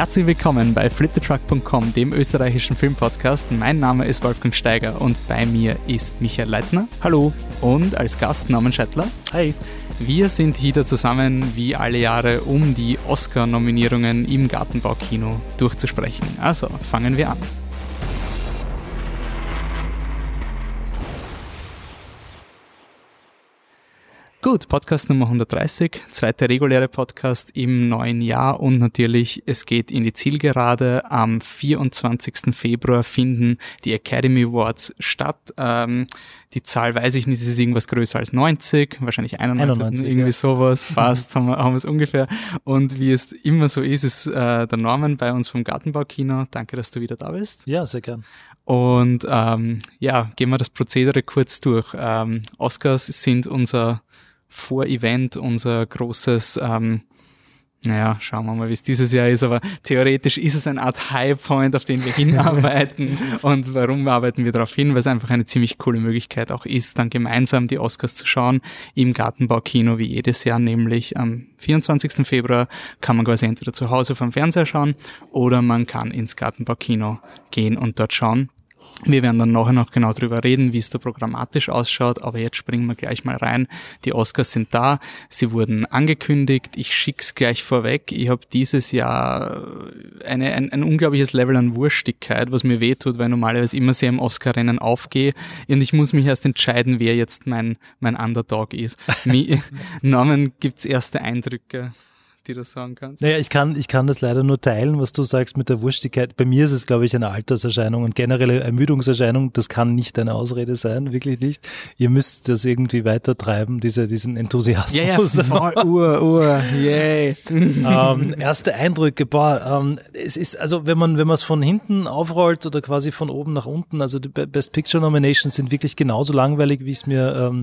Herzlich willkommen bei fliptetruck.com, dem österreichischen Filmpodcast. Mein Name ist Wolfgang Steiger und bei mir ist Michael Leitner. Hallo. Und als Gast Norman Schettler. Hi. Wir sind hier zusammen wie alle Jahre, um die Oscar-Nominierungen im Gartenbaukino durchzusprechen. Also fangen wir an. Gut, Podcast Nummer 130, zweiter reguläre Podcast im neuen Jahr und natürlich, es geht in die Zielgerade. Am 24. Februar finden die Academy Awards statt. Ähm, die Zahl weiß ich nicht, es ist irgendwas größer als 90, wahrscheinlich 91, 91 irgendwie ja. sowas, fast haben wir, haben wir es ungefähr. Und wie es immer so ist, ist äh, der Norman bei uns vom Gartenbaukino. Danke, dass du wieder da bist. Ja, sehr gern. Und ähm, ja, gehen wir das Prozedere kurz durch. Ähm, Oscars sind unser vor-Event unser großes, ähm, naja, schauen wir mal, wie es dieses Jahr ist, aber theoretisch ist es eine Art Highpoint, auf den wir hinarbeiten. und warum arbeiten wir darauf hin? Weil es einfach eine ziemlich coole Möglichkeit auch ist, dann gemeinsam die Oscars zu schauen im Gartenbaukino wie jedes Jahr, nämlich am 24. Februar kann man quasi entweder zu Hause vom Fernseher schauen oder man kann ins Gartenbaukino gehen und dort schauen. Wir werden dann nachher noch genau drüber reden, wie es da programmatisch ausschaut, aber jetzt springen wir gleich mal rein. Die Oscars sind da, sie wurden angekündigt, ich schick's gleich vorweg. Ich habe dieses Jahr eine, ein, ein unglaubliches Level an Wurstigkeit, was mir wehtut, weil normalerweise immer sehr im Oscar-Rennen aufgehe und ich muss mich erst entscheiden, wer jetzt mein, mein Underdog ist. Norman, gibt's erste Eindrücke? Die du sagen kannst? Naja, ich kann, ich kann das leider nur teilen, was du sagst mit der Wurstigkeit. Bei mir ist es, glaube ich, eine Alterserscheinung und generelle Ermüdungserscheinung. Das kann nicht eine Ausrede sein, wirklich nicht. Ihr müsst das irgendwie weitertreiben, diese, diesen Enthusiasmus. Ja, ja, voll, Uhr, Uhr, yay. ähm, erste Eindrücke, boah, ähm, es ist, also wenn man, wenn man es von hinten aufrollt oder quasi von oben nach unten, also die Best Picture Nominations sind wirklich genauso langweilig, wie es mir ähm,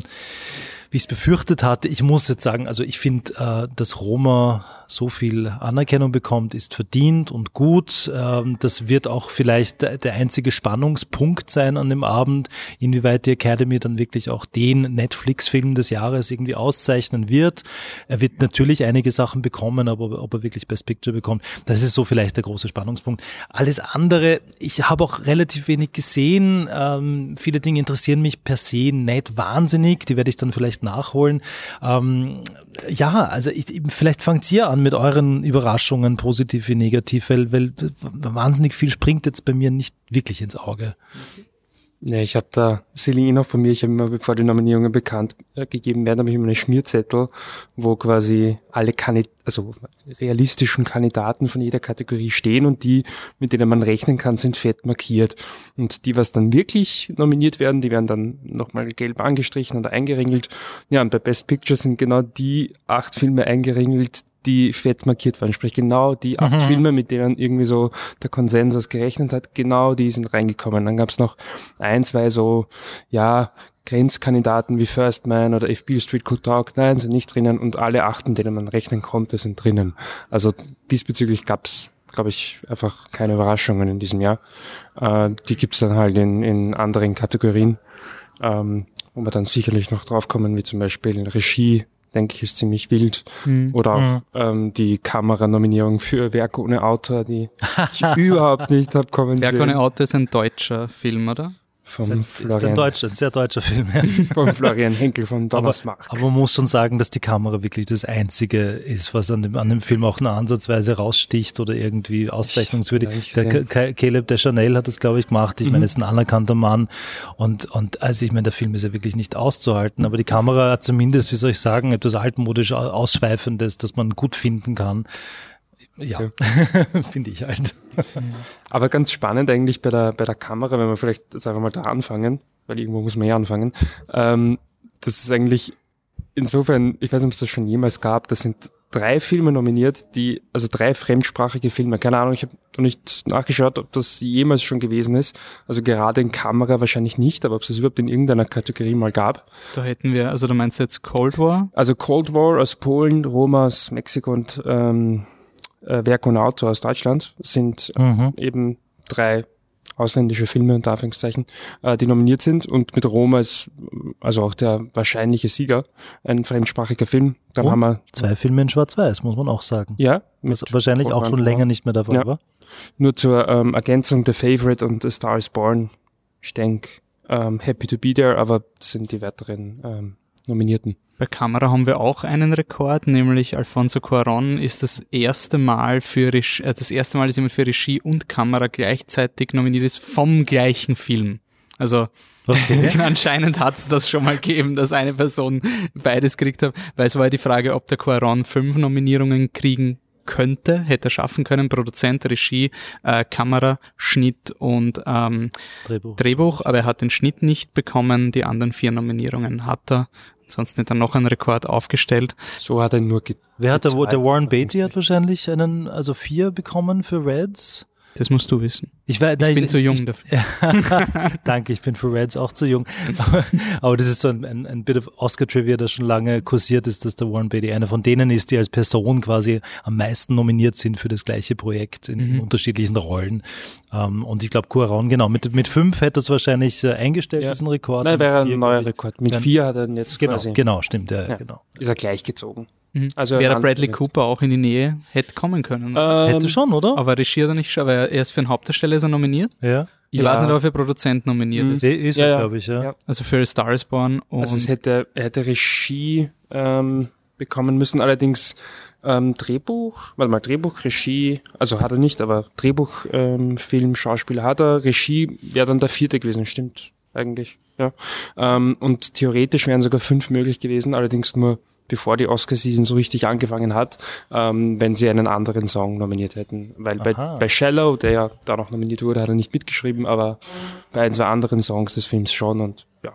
wie ich es befürchtet hatte. Ich muss jetzt sagen, also ich finde, äh, dass Roma so viel Anerkennung bekommt, ist verdient und gut. Ähm, das wird auch vielleicht der einzige Spannungspunkt sein an dem Abend, inwieweit die Academy dann wirklich auch den Netflix-Film des Jahres irgendwie auszeichnen wird. Er wird natürlich einige Sachen bekommen, aber ob er wirklich Best Picture bekommt, das ist so vielleicht der große Spannungspunkt. Alles andere, ich habe auch relativ wenig gesehen. Ähm, viele Dinge interessieren mich per se nicht wahnsinnig. Die werde ich dann vielleicht nachholen. Ähm, ja, also ich, vielleicht fangt ihr an mit euren Überraschungen, positiv wie negativ, weil, weil wahnsinnig viel springt jetzt bei mir nicht wirklich ins Auge. Ja, ich habe da Selina von mir, ich habe immer, bevor die Nominierungen bekannt äh, gegeben werden, habe ich immer einen Schmierzettel, wo quasi alle Kandid also realistischen Kandidaten von jeder Kategorie stehen und die, mit denen man rechnen kann, sind fett markiert. Und die, was dann wirklich nominiert werden, die werden dann nochmal gelb angestrichen oder eingeringelt. Ja, und bei Best Picture sind genau die acht Filme eingeringelt, die fett markiert waren. Sprich, genau die acht mhm. Filme, mit denen irgendwie so der Konsensus gerechnet hat, genau die sind reingekommen. Dann gab's noch ein, zwei so, ja, Grenzkandidaten wie First Man oder If Beale Street Could Talk, nein, sind nicht drinnen und alle achten, denen man rechnen konnte, sind drinnen. Also diesbezüglich gab's glaube ich, einfach keine Überraschungen in diesem Jahr. Äh, die gibt's dann halt in, in anderen Kategorien, ähm, wo wir dann sicherlich noch draufkommen, wie zum Beispiel Regie, denke ich, ist ziemlich wild. Mhm. Oder auch mhm. ähm, die Kameranominierung für Werk ohne Autor, die ich überhaupt nicht habe kommen Werk ohne Autor ist ein deutscher Film, oder? Vom ist, Florian, ist ein deutscher, ein sehr deutscher Film. vom Florian Henkel von Donnersmarck. Aber, aber, man muss schon sagen, dass die Kamera wirklich das Einzige ist, was an dem, an dem Film auch eine Ansatzweise raussticht oder irgendwie auszeichnungswürdig. Der Caleb de Chanel hat das, glaube ich, gemacht. Ich mhm. meine, ist ein anerkannter Mann. Und, und also ich meine, der Film ist ja wirklich nicht auszuhalten. Aber die Kamera hat zumindest, wie soll ich sagen, etwas altmodisch Ausschweifendes, das man gut finden kann. Ja, okay. finde ich halt. Aber ganz spannend eigentlich bei der, bei der Kamera, wenn wir vielleicht jetzt einfach mal da anfangen, weil irgendwo muss man ja anfangen. Ähm, das ist eigentlich insofern, ich weiß nicht, ob es das schon jemals gab, das sind drei Filme nominiert, die, also drei fremdsprachige Filme. Keine Ahnung, ich habe noch nicht nachgeschaut, ob das jemals schon gewesen ist. Also gerade in Kamera wahrscheinlich nicht, aber ob es das überhaupt in irgendeiner Kategorie mal gab. Da hätten wir, also du meinst jetzt Cold War? Also Cold War aus Polen, Roma aus Mexiko und ähm, äh, Werk und Autor aus Deutschland sind mhm. eben drei ausländische Filme unter Anführungszeichen, äh, die nominiert sind und mit Roma ist also auch der wahrscheinliche Sieger, ein fremdsprachiger Film. Dann Und haben wir Zwei Filme in Schwarz-Weiß, muss man auch sagen. ja Was mit wahrscheinlich auch schon länger nicht mehr davon Ja. war. nur zur ähm, Ergänzung The Favorite und The Star is Born. Ich denke, ähm, Happy to be there, aber das sind die weiteren ähm, Nominierten. Bei Kamera haben wir auch einen Rekord, nämlich Alfonso Cuarón ist das erste Mal für Regie, äh, das erste Mal, dass jemand für Regie und Kamera gleichzeitig nominiert ist vom gleichen Film. Also Okay. anscheinend hat es das schon mal gegeben, dass eine Person beides gekriegt hat, weil es war ja die Frage, ob der Cuarón fünf Nominierungen kriegen könnte, hätte er schaffen können, Produzent, Regie, äh, Kamera, Schnitt und ähm, Drehbuch. Drehbuch, aber er hat den Schnitt nicht bekommen, die anderen vier Nominierungen hat er. Ansonsten hat er noch einen Rekord aufgestellt. So hat er nur Wer hat der, der Warren Beatty hat wahrscheinlich einen, also vier bekommen für Reds. Das musst du wissen. Ich, war, Ich bin zu jung dafür. Danke, ich bin für Reds auch zu jung. Aber, aber das ist so ein, ein, ein bit of Oscar-Trivia, das schon lange kursiert ist, dass der Warren Beatty einer von denen ist, die als Person quasi am meisten nominiert sind für das gleiche Projekt in, Mhm. unterschiedlichen Rollen. Ähm, und ich glaube, Cuarón, genau, mit, mit fünf hätte es wahrscheinlich äh, eingestellt, Ja. diesen Rekord. Nein, wäre ein neuer ich, Rekord. Mit Dann- vier hat er ihn jetzt Genau, quasi, genau, stimmt, ja, Ja. genau. ist er gleich gezogen. Mhm. Also Wäre Bradley. Cooper auch in die Nähe, hätte kommen können. Ähm, Hätte schon, oder? aber Regie hat er nicht, aber er ist für einen Hauptdarsteller ist er nominiert. ja. Ich Ja. weiß nicht, ob er für Produzent nominiert Mhm. ist. Eh, Ist Ja, er, ja. glaube ich, ja. Ja. Also für A Star is Born und Also es hätte, er hätte Regie ähm, bekommen müssen, allerdings ähm, Drehbuch, warte mal, Drehbuch, Regie, also hat er nicht, aber Drehbuch, ähm, Film, Schauspieler hat er, Regie wäre dann der vierte gewesen, stimmt, eigentlich, ja. Ähm, und theoretisch wären sogar fünf möglich gewesen, allerdings nur bevor die Oscar-Season so richtig angefangen hat, ähm, wenn sie einen anderen Song nominiert hätten. Weil bei, Aha. bei Shallow, der ja da noch nominiert wurde, hat er nicht mitgeschrieben, aber bei ein, zwei anderen Songs des Films schon und ja,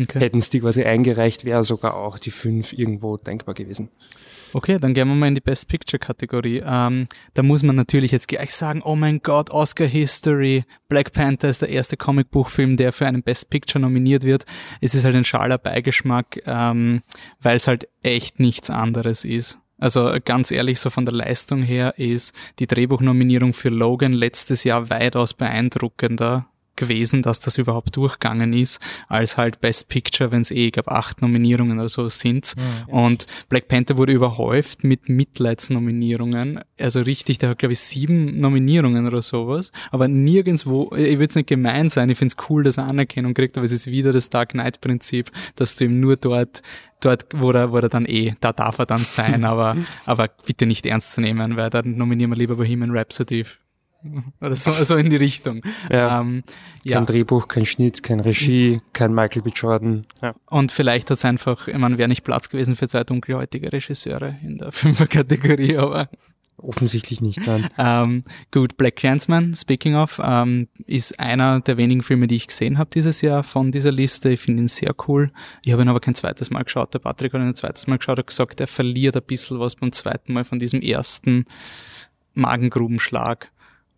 okay. hätten es die quasi eingereicht, wäre sogar auch die fünf irgendwo denkbar gewesen. Okay, dann gehen wir mal in die Best Picture Kategorie. Ähm, da muss man natürlich jetzt gleich sagen, oh mein Gott, Oscar History, Black Panther ist der erste Comicbuchfilm, der für einen Best Picture nominiert wird. Es ist halt ein schaler Beigeschmack, ähm, weil es halt echt nichts anderes ist. Also ganz ehrlich, so von der Leistung her ist die Drehbuchnominierung für Logan letztes Jahr weitaus beeindruckender gewesen, dass das überhaupt durchgegangen ist, als halt Best Picture, wenn es eh, ich glaube, acht Nominierungen oder so sind. Und Black Panther wurde überhäuft mit Mitleidsnominierungen. Also richtig, der hat, glaube ich, sieben Nominierungen oder sowas. Aber nirgendwo, ich will es nicht gemein sein, ich finde es cool, dass er Anerkennung kriegt, aber es ist wieder das Dark Knight-Prinzip, dass du ihm nur dort dort, wo er, wo er dann eh, da darf er dann sein, aber, aber bitte nicht ernst zu nehmen, weil dann nominieren wir lieber Bohemian Rhapsody. Oder so, so in die Richtung. Ja. Ähm, Kein ja. Drehbuch, kein Schnitt, kein Regie, kein Michael B. Jordan. Ja. Und vielleicht hat es einfach, ich meine, wäre nicht Platz gewesen für zwei dunkelhäutige Regisseure in der Fünfer-Kategorie, aber Offensichtlich nicht, nein. ähm, gut, Black Clansman, speaking of, ähm, ist einer der wenigen Filme, die ich gesehen habe dieses Jahr von dieser Liste. Ich finde ihn sehr cool. Ich habe ihn aber kein zweites Mal geschaut. Der Patrick hat ihn ein zweites Mal geschaut, hat gesagt, er verliert ein bisschen was beim zweiten Mal von diesem ersten Magengrubenschlag.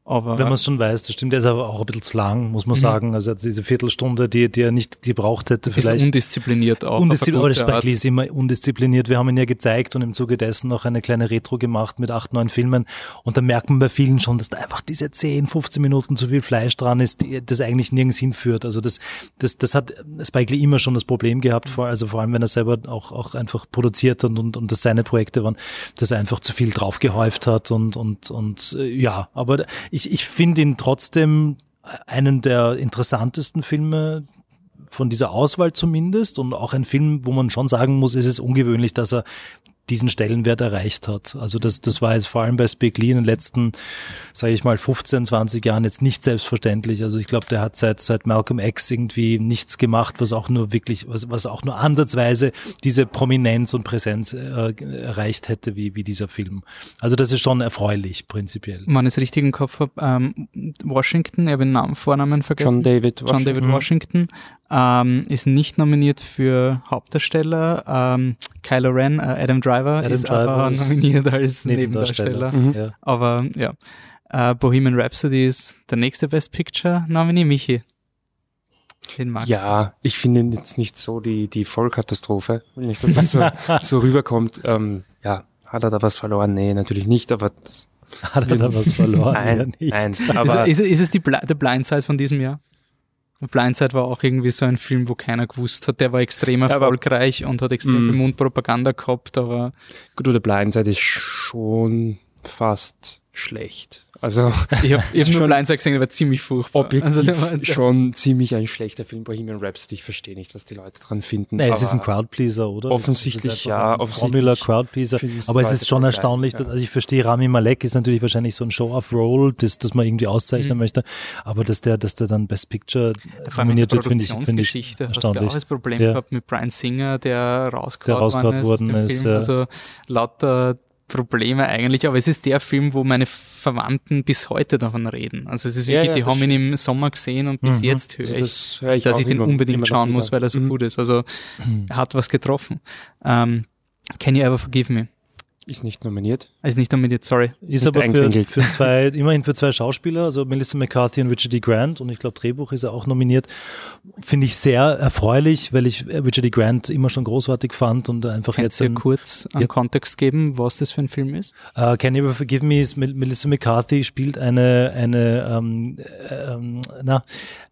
Aber Wenn man es schon weiß, das stimmt, der ist aber auch ein bisschen zu lang, muss man sagen. Also diese Viertelstunde, die, die er nicht gebraucht hätte, vielleicht. undiszipliniert auch. Undiszipliniert, aber auf das Lee Art. ist immer undiszipliniert. Wir haben ihn ja gezeigt und im Zuge dessen noch eine kleine Retro gemacht mit acht, neun Filmen. Und da merkt man bei vielen schon, dass da einfach diese 10, 15 Minuten zu viel Fleisch dran ist, die, das eigentlich nirgends hinführt. Also das, das, das hat Spike Lee immer schon das Problem gehabt, vor, also vor allem, wenn er selber auch, auch einfach produziert hat und, und das seine Projekte waren, dass er einfach zu viel draufgehäuft hat und, und, und äh, ja, aber ich, ich finde ihn trotzdem einen der interessantesten Filme von dieser Auswahl zumindest und auch ein Film, wo man schon sagen muss, es ist ungewöhnlich, dass er diesen Stellenwert erreicht hat. Also das, das war jetzt vor allem bei Spike Lee in den letzten, sage ich mal, 15, 20 Jahren jetzt nicht selbstverständlich. Also ich glaube, der hat seit, seit Malcolm X irgendwie nichts gemacht, was auch nur wirklich, was, was auch nur ansatzweise diese Prominenz und Präsenz äh, erreicht hätte, wie, wie dieser Film. Also das ist schon erfreulich, prinzipiell. wenn ich es richtig im Kopf habe, ähm, Washington, ich habe den Namen, Vornamen vergessen. John David. John David. Washington ähm, ist nicht nominiert für Hauptdarsteller. Ähm, Kylo Ren, äh, Adam Driver Adam ist Driver aber ist nominiert als Nebendarsteller. Mhm. Ja. Aber ja, äh, Bohemian Rhapsody ist der nächste Best Picture Nominee, Michi. Den magst du. Ja, ich finde jetzt nicht so die, die Vollkatastrophe. Nicht, dass das so, so rüberkommt. Ähm, ja, hat er da was verloren? Nee, natürlich nicht, aber das Hat er da was verloren? Nein, ja, nein. Aber ist, ist, ist es die Bl der Blindside von diesem Jahr? Blindside war auch irgendwie so ein Film, wo keiner gewusst hat. Der war extrem erfolgreich ja, und hat extrem viel Mundpropaganda gehabt, aber. Gut, oder Blindside ist schon fast schlecht. Also ich habe hab nur Blindside gesehen, der war ziemlich furchtbar. Objektiv also der war, der schon ziemlich ein schlechter Film, Bohemian Rhapsody. Ich verstehe nicht, was die Leute dran finden. Nein, es ist ein Crowdpleaser, oder? Offensichtlich, ja. Offensichtlich Formula Crowdpleaser. Aber es ist schon erstaunlich, dass, also ich verstehe, Rami Malek ist natürlich wahrscheinlich so ein Show-off-Roll, das, das man irgendwie auszeichnen mhm. möchte. Aber dass der, dass der dann Best Picture nominiert wird, finde ich, finde ich erstaunlich. Hast du auch das Problem ja. gehabt mit Brian Singer, der rausgehauen worden ist. Ja. Also lauter Probleme eigentlich, aber es ist der Film, wo meine Verwandten bis heute davon reden. Also es ist wirklich, ja, ja, die haben ihn im Sommer gesehen und bis mhm. jetzt höre ich, das höre ich dass ich den immer, unbedingt immer schauen muss, weil er so mhm. gut ist. Also er hat was getroffen. Ähm, Can You Ever Forgive Me? Ist nicht nominiert. Ist nicht nominiert, sorry. Ist, ist aber für, für, zwei, immerhin für zwei Schauspieler, also Melissa McCarthy und Richard D. Grant und ich glaube Drehbuch ist er auch nominiert. Finde ich sehr erfreulich, weil ich Richard D. Grant immer schon großartig fand und einfach Kannst jetzt. Du kurz einen ja. Kontext geben, was das für ein Film ist? Uh, Can You Ever Forgive Me ist Melissa McCarthy spielt eine, eine, ähm, ähm, na,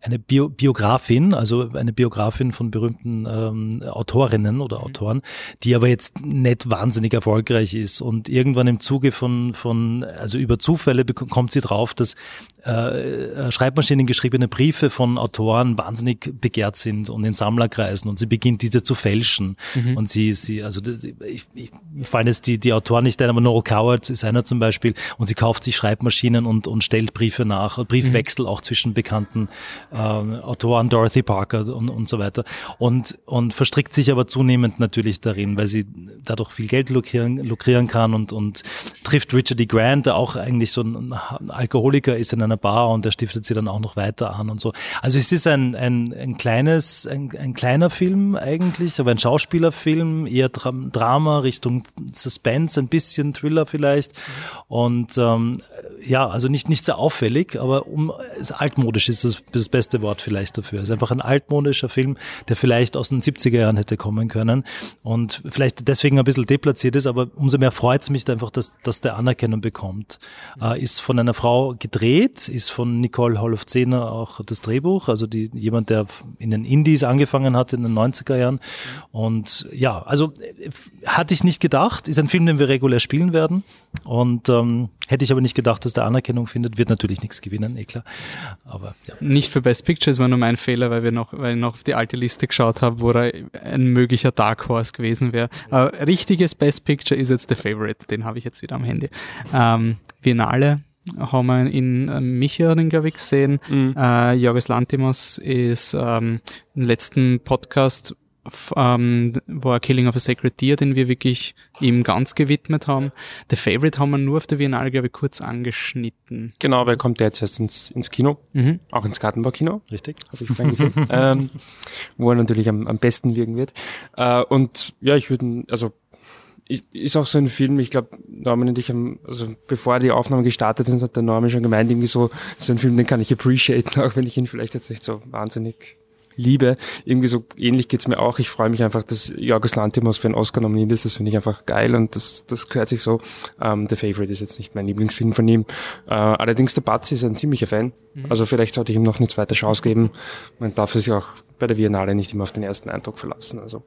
eine Bio Biografin, also eine Biografin von berühmten ähm, Autorinnen oder mhm. Autoren, die aber jetzt nicht wahnsinnig erfolgreich ist. Und irgendwann im Zuge von, von also über Zufälle kommt sie drauf, dass äh, Schreibmaschinen geschriebene Briefe von Autoren wahnsinnig begehrt sind und in Sammlerkreisen und sie beginnt diese zu fälschen. Mhm. Und sie, sie, also ich, ich fallen jetzt die, die Autoren nicht ein, aber Noel Coward ist einer zum Beispiel und sie kauft sich Schreibmaschinen und, und stellt Briefe nach, Briefwechsel mhm. auch zwischen bekannten äh, Autoren, Dorothy Parker und, und so weiter. Und, und verstrickt sich aber zunehmend natürlich darin, weil sie dadurch viel Geld lukrieren, lukrieren kann und, und trifft Richard D. Grant, der auch eigentlich so ein Alkoholiker ist in einer Bar und der stiftet sie dann auch noch weiter an und so. Also es ist ein, ein, ein kleines, ein, ein kleiner Film eigentlich, aber ein Schauspielerfilm, eher Dra Drama Richtung Suspense, ein bisschen Thriller vielleicht. Und ähm, ja, also nicht, nicht sehr auffällig, aber um, altmodisch ist das, das beste Wort vielleicht dafür. Es ist einfach ein altmodischer Film, der vielleicht aus den 70er Jahren hätte kommen können und vielleicht deswegen ein bisschen deplatziert ist, aber umso mehr freut es mich einfach, dass, dass der Anerkennung bekommt. Äh, ist von einer Frau gedreht, ist von Nicole Holofcener auch das Drehbuch, also die, jemand, der in den Indies angefangen hat in den 90er Jahren. Und ja, also hatte ich nicht gedacht, ist ein Film, den wir regulär spielen werden. Und ähm, hätte ich aber nicht gedacht, dass der Anerkennung findet, wird natürlich nichts gewinnen, eh klar. Aber ja. Nicht für Best Pictures war nur mein Fehler, weil wir noch, weil ich noch auf die alte Liste geschaut habe, wo er ein möglicher Dark Horse gewesen wäre. Aber richtiges Best Picture ist jetzt The Favorite, den habe ich jetzt wieder am Handy. Ähm, Biennale haben wir in äh, Micha den, glaube ich, gesehen. Mhm. Äh, Jorgos Lantimos ist ähm, im letzten Podcast ähm, war Killing of a Sacred Deer, den wir wirklich ihm ganz gewidmet haben. The Favorite haben wir nur auf der Biennale, glaube ich, kurz angeschnitten. Genau, aber er kommt jetzt erst ins, ins Kino, mhm. auch ins Gartenbaukino. Richtig. Habe ich vorhin gesehen. ähm, wo er natürlich am, am besten wirken wird. Äh, und ja, ich würde, also ist auch so ein Film, ich glaube, Norman und ich haben, also bevor die Aufnahme gestartet sind, hat der Norman schon gemeint, irgendwie so, so ein Film, den kann ich appreciaten, auch wenn ich ihn vielleicht jetzt nicht so wahnsinnig liebe. Irgendwie so ähnlich geht's mir auch. Ich freue mich einfach, dass Jorgos Lantimos für einen Oscar nominiert ist. Das finde ich einfach geil und das, das gehört sich so. Ähm, The Favorite ist jetzt nicht mein Lieblingsfilm von ihm. Äh, allerdings der Batzi ist ein ziemlicher Fan. Mhm. Also vielleicht sollte ich ihm noch eine zweite Chance geben. Man darf sich auch bei der Biennale nicht immer auf den ersten Eindruck verlassen. Also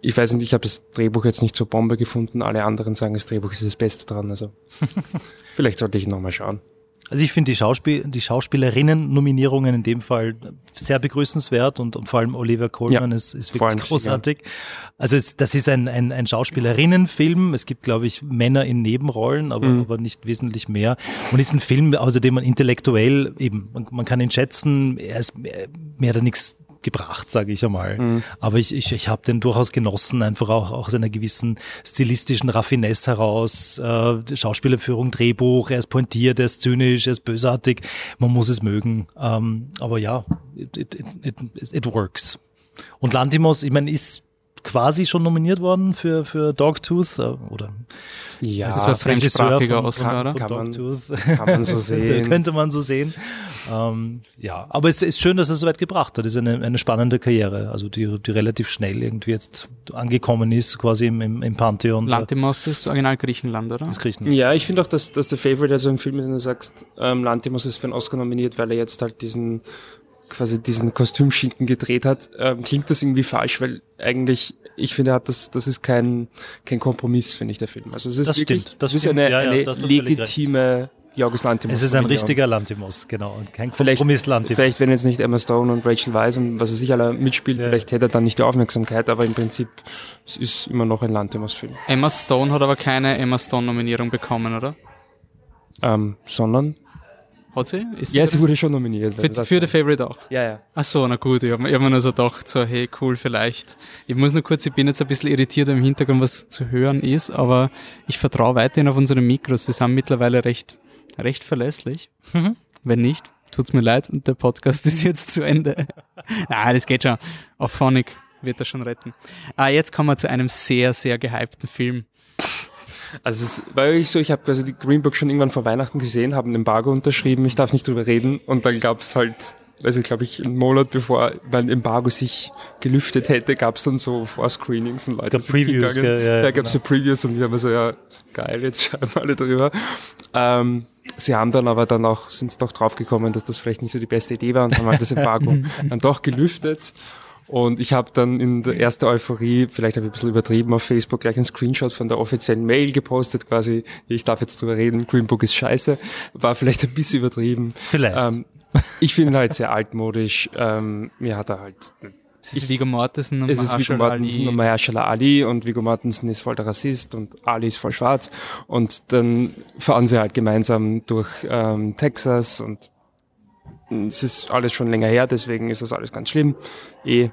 ich weiß nicht, ich habe das Drehbuch jetzt nicht so Bombe gefunden. Alle anderen sagen, das Drehbuch ist das Beste dran. Also vielleicht sollte ich nochmal schauen. Also ich finde die, Schauspiel die Schauspielerinnen-Nominierungen in dem Fall sehr begrüßenswert und, und vor allem Olivia Colman ja, ist, ist wirklich großartig. Ja. Also es, das ist ein, ein, ein Schauspielerinnenfilm. Es gibt, glaube ich, Männer in Nebenrollen, aber, mhm. aber nicht wesentlich mehr. Und ist ein Film, außerdem man intellektuell eben, man, man kann ihn schätzen, er ist mehr, mehr oder nichts gebracht, sage ich einmal. Mhm. Aber ich, ich, ich habe den durchaus genossen, einfach auch, auch aus einer gewissen stilistischen Raffinesse heraus. Äh, Schauspielerführung, Drehbuch, er ist pointiert, er ist zynisch, er ist bösartig. Man muss es mögen. Ähm, aber ja, it, it, it, it, works. Und Lantimos, ich meine, ist quasi schon nominiert worden für, für Dogtooth äh, oder Ja, Das war fremdsprachiger Oscar, oder? Kann man- Dogtooth. kann man so sehen. Könnte man so sehen. Ähm, ja, aber es ist schön, dass er es so weit gebracht hat. Es ist eine, eine spannende Karriere, also die, die relativ schnell irgendwie jetzt angekommen ist, quasi im, im, im Pantheon Lantimos ist original Griechenland, oder? des Griechen. Ja, ich finde auch, dass, dass der Favorite, also im Film, wenn du sagst, ähm, Lantimos ist für einen Oscar nominiert, weil er jetzt halt diesen quasi diesen Kostümschinken gedreht hat, ähm, klingt das irgendwie falsch, weil eigentlich, ich finde, hat das, das ist kein, kein Kompromiss, finde ich, der Film. Also es ist Das wirklich, stimmt, das ist stimmt. eine, Ja, ja, eine da hast du völlig recht. legitime Jorgos Lantimos. Es ist ein richtiger Lantimos, genau, und kein Vielleicht, Kompromiss Lantimos. vielleicht, wenn jetzt nicht Emma Stone und Rachel Weisz und was er sich alle mitspielt, Ja. vielleicht hätte er dann nicht die Aufmerksamkeit, aber im Prinzip, es ist immer noch ein Lantimos-Film. Emma Stone hat aber keine Emma Stone-Nominierung bekommen, oder? Ähm, sondern, Hat sie? Ist ja, sie wurde schon nominiert. für, das für The. Favorite auch. Ja, ja. Ach so, na gut, ich habe hab mir nur so gedacht, so, hey, cool, vielleicht. Ich muss nur kurz, ich bin jetzt ein bisschen irritiert im Hintergrund, was zu hören ist, aber ich vertraue weiterhin auf unsere Mikros. Sie sind mittlerweile recht, recht verlässlich. Mhm. Wenn nicht, tut's mir leid und der Podcast ist jetzt zu Ende. Nein, das geht schon. Auf Phonic wird er schon retten. Ah, jetzt kommen wir zu einem sehr, sehr gehypten Film. Also es war wirklich so, ich habe quasi die Green Book schon irgendwann vor Weihnachten gesehen, habe ein Embargo unterschrieben, ich darf nicht drüber reden und dann gab es halt, also glaube ich, einen Monat bevor mein Embargo sich gelüftet hätte, gab es dann so Vorscreenings und Leute sind Previews, hingegangen. gell? Ja, ja, da gab es so Previews und ich habe mir so, ja, geil, jetzt wir alle drüber. Ähm, sie haben dann aber dann auch, sind doch draufgekommen, dass das vielleicht nicht so die beste Idee war und haben halt das Embargo dann doch gelüftet. Und ich habe dann in der ersten Euphorie, vielleicht habe ich ein bisschen übertrieben, auf Facebook gleich einen Screenshot von der offiziellen Mail gepostet, quasi, ich darf jetzt drüber reden, Green Book ist scheiße. War vielleicht ein bisschen übertrieben. Vielleicht. Ähm, ich finde ihn halt sehr altmodisch. Ähm, mir hat er halt, Es ist Viggo Mortensen und es ist Viggo Mahershala Mortensen Ali. und Mahershala Ali und Viggo Mortensen ist voll der Rassist und Ali ist voll schwarz. Und dann fahren sie halt gemeinsam durch ähm, Texas und es ist alles schon länger her, deswegen ist das alles ganz schlimm. Eh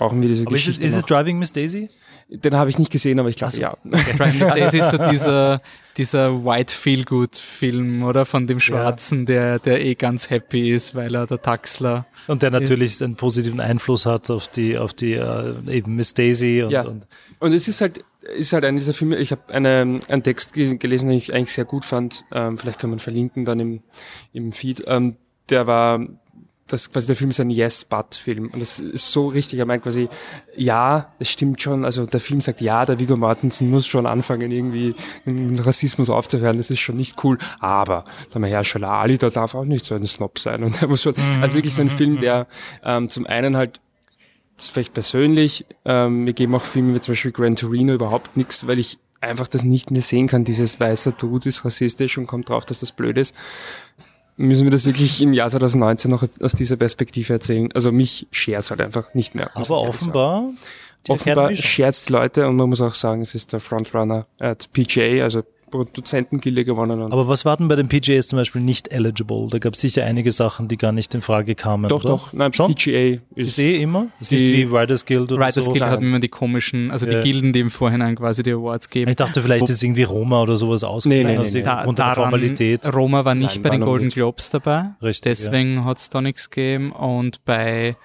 brauchen wir diese aber ist es, Geschichte ist es. Driving Miss Daisy? Den habe ich nicht gesehen, aber ich glaube, Ach so. ja. Driving Miss Daisy ist so dieser, dieser White Feel-Good Film, oder? Von dem Schwarzen, der, der eh ganz happy ist, weil er der Taxler. Und der natürlich einen positiven Einfluss hat auf die, auf die äh, eben Miss Daisy und, Ja. und Und es ist halt, ist halt einer dieser Filme, ich habe eine, einen Text ge- gelesen, den ich eigentlich sehr gut fand, ähm, vielleicht kann man verlinken dann im, im Feed, ähm, der war, das quasi der Film ist ein Yes-But-Film. Und das ist so richtig, er meint quasi, ja, es stimmt schon, also der Film sagt, ja, der Viggo Mortensen muss schon anfangen, irgendwie den Rassismus aufzuhören, das ist schon nicht cool, aber der Mahershala Ali, der darf auch nicht so ein Snob sein. Und er muss schon, also wirklich so ein Film, der ähm, zum einen halt vielleicht persönlich, ähm, mir geben auch Filme wie zum Beispiel Gran Torino überhaupt nichts, weil ich einfach das nicht mehr sehen kann. Dieses weiße Dude ist rassistisch und kommt drauf, dass das blöd ist. Müssen wir das wirklich im Jahr 2019 noch aus dieser Perspektive erzählen? Also mich scherzt halt einfach nicht mehr. aber offenbar Offenbar scherzt die Leute und man muss auch sagen, es ist der Frontrunner at PGA, also Produzentengilde gewonnen. Aber was war denn bei den PGAs zum Beispiel nicht eligible? Da gab es sicher einige Sachen, die gar nicht in Frage kamen. doch, oder? doch, nein, Schon? PGA Ist ist eh immer? Ist nicht wie Writers Guild oder Writers so? Guild nein. hat immer die komischen, also Ja. die Gilden, die im Vorhinein quasi die Awards geben. Ich dachte, vielleicht Wo- ist irgendwie Roma oder sowas ausgefallen, Nee, nee, nee, nee. Da, daran, Formalität. Roma war nicht Nein, bei war den Golden nicht. Globes dabei. Richtig, ja. Deswegen hat's da nichts gegeben. Und bei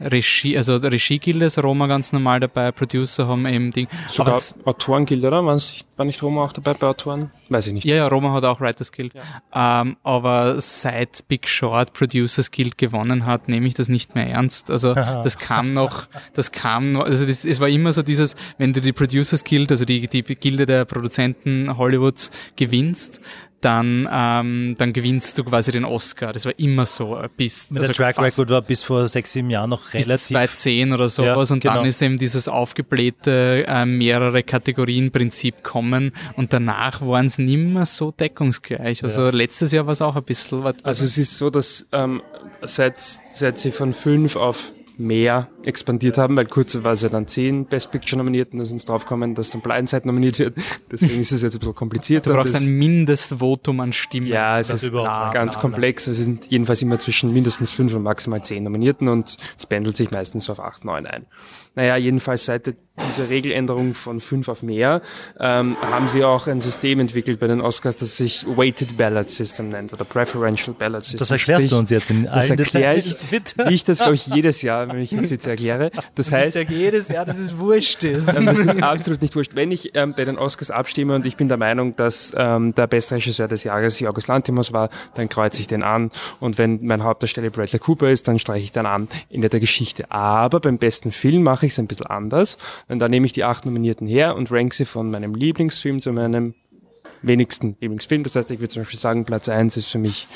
Regie, also der Regiegilde ist Roma ganz normal dabei, Producer haben eben die. sogar aber Autorengilde, oder? War's- War nicht Roma auch dabei bei Autoren? Weiß ich nicht. ja, ja, Roma hat auch Writers Guild. Ähm, aber seit Big Short Producers Guild gewonnen hat, nehme ich das nicht mehr ernst. Also das kam noch, das kam noch, also das, es war immer so dieses, wenn du die Producers Guild, also die, die Gilde der Produzenten Hollywoods gewinnst, dann, ähm, dann gewinnst du quasi den Oscar. Das war immer so, äh, bis, Mit also der Track fast Record war bis vor sechs, sieben Jahren noch bis relativ 2010 oder sowas Ja, und genau. dann ist eben dieses aufgeblähte äh, mehrere Kategorien Prinzip kommen und danach waren es nimmer so deckungsgleich. Also letztes Jahr war es auch ein bisschen. Was, Also es ist so, dass ähm, seit, seit sie von fünf auf mehr expandiert haben, weil kurz war es ja dann zehn Best Picture Nominierten, dass uns draufkommen, dass dann Blindside nominiert wird. Deswegen ist es jetzt ein bisschen komplizierter. du brauchst Das- ein Mindestvotum an Stimmen. ja, es Das ist überhaupt ganz bla, bla. komplex. Es sind jedenfalls immer zwischen mindestens fünf und maximal zehn Nominierten und es pendelt sich meistens auf acht, neun ein. Naja, jedenfalls seit diese Regeländerung von fünf auf mehr, ähm, haben sie auch ein System entwickelt bei den Oscars, das sich Weighted Ballot System nennt oder Preferential Ballot System. Das erklärst Sprich, du uns jetzt in Das allen erkläre ich, Details, bitte. wie ich das, glaube ich, jedes Jahr, wenn ich das jetzt erkläre. Das heißt, sage jedes Jahr, dass es wurscht ist. ähm, das ist absolut nicht wurscht. Wenn ich ähm, bei den Oscars abstimme und ich bin der Meinung, dass ähm, der beste Regisseur des Jahres Jorgos Lanthimos war, dann kreuze ich den an. Und wenn mein Hauptdarsteller Bradley Cooper ist, dann streiche ich den an. Ende der Geschichte. Aber beim besten Film mache ich es ein bisschen anders. Und da nehme ich die acht Nominierten her und rank sie von meinem Lieblingsfilm zu meinem wenigsten Lieblingsfilm. Das heißt, ich würde zum Beispiel sagen, Platz eins ist für mich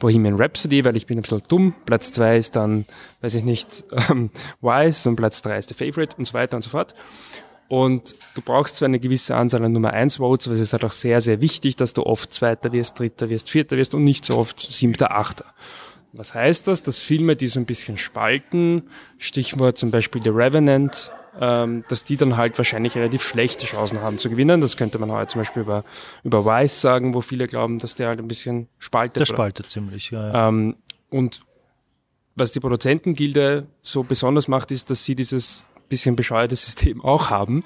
Bohemian Rhapsody, weil ich bin ein bisschen dumm. Platz zwei ist dann, weiß ich nicht, ähm, Wise und Platz drei ist The Favorite und so weiter und so fort. Und du brauchst zwar eine gewisse Anzahl an Nummer 1 Votes, aber es ist halt auch sehr, sehr wichtig, dass du oft Zweiter wirst, Dritter wirst, Vierter wirst und nicht so oft Siebter, Achter. Was heißt das? Dass Filme, die so ein bisschen spalten, Stichwort zum Beispiel The Revenant, ähm, dass die dann halt wahrscheinlich relativ schlechte Chancen haben zu gewinnen. Das könnte man heute zum Beispiel über, über Wise sagen, wo viele glauben, dass der halt ein bisschen spaltet. Der oder- spaltet ziemlich, ja. ja. ähm, und was die Produzentengilde so besonders macht, ist, dass sie dieses bisschen bescheuerte System auch haben.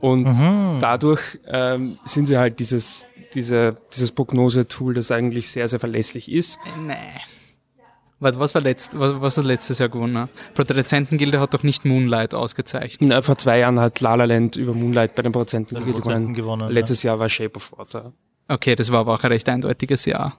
Und dadurch ähm, sind sie halt dieses, diese, dieses Prognose-Tool, das eigentlich sehr, sehr verlässlich ist. Nee. Was, was war letzt, was, was hat letztes Jahr gewonnen? Produzentengilde hat doch nicht Moonlight ausgezeichnet. Na, vor zwei Jahren hat La La Land über Moonlight bei den Produzentengilde Produzenten gewonnen. gewonnen, Letztes Jahr war Shape of Water. Okay, das war aber auch ein recht eindeutiges Jahr.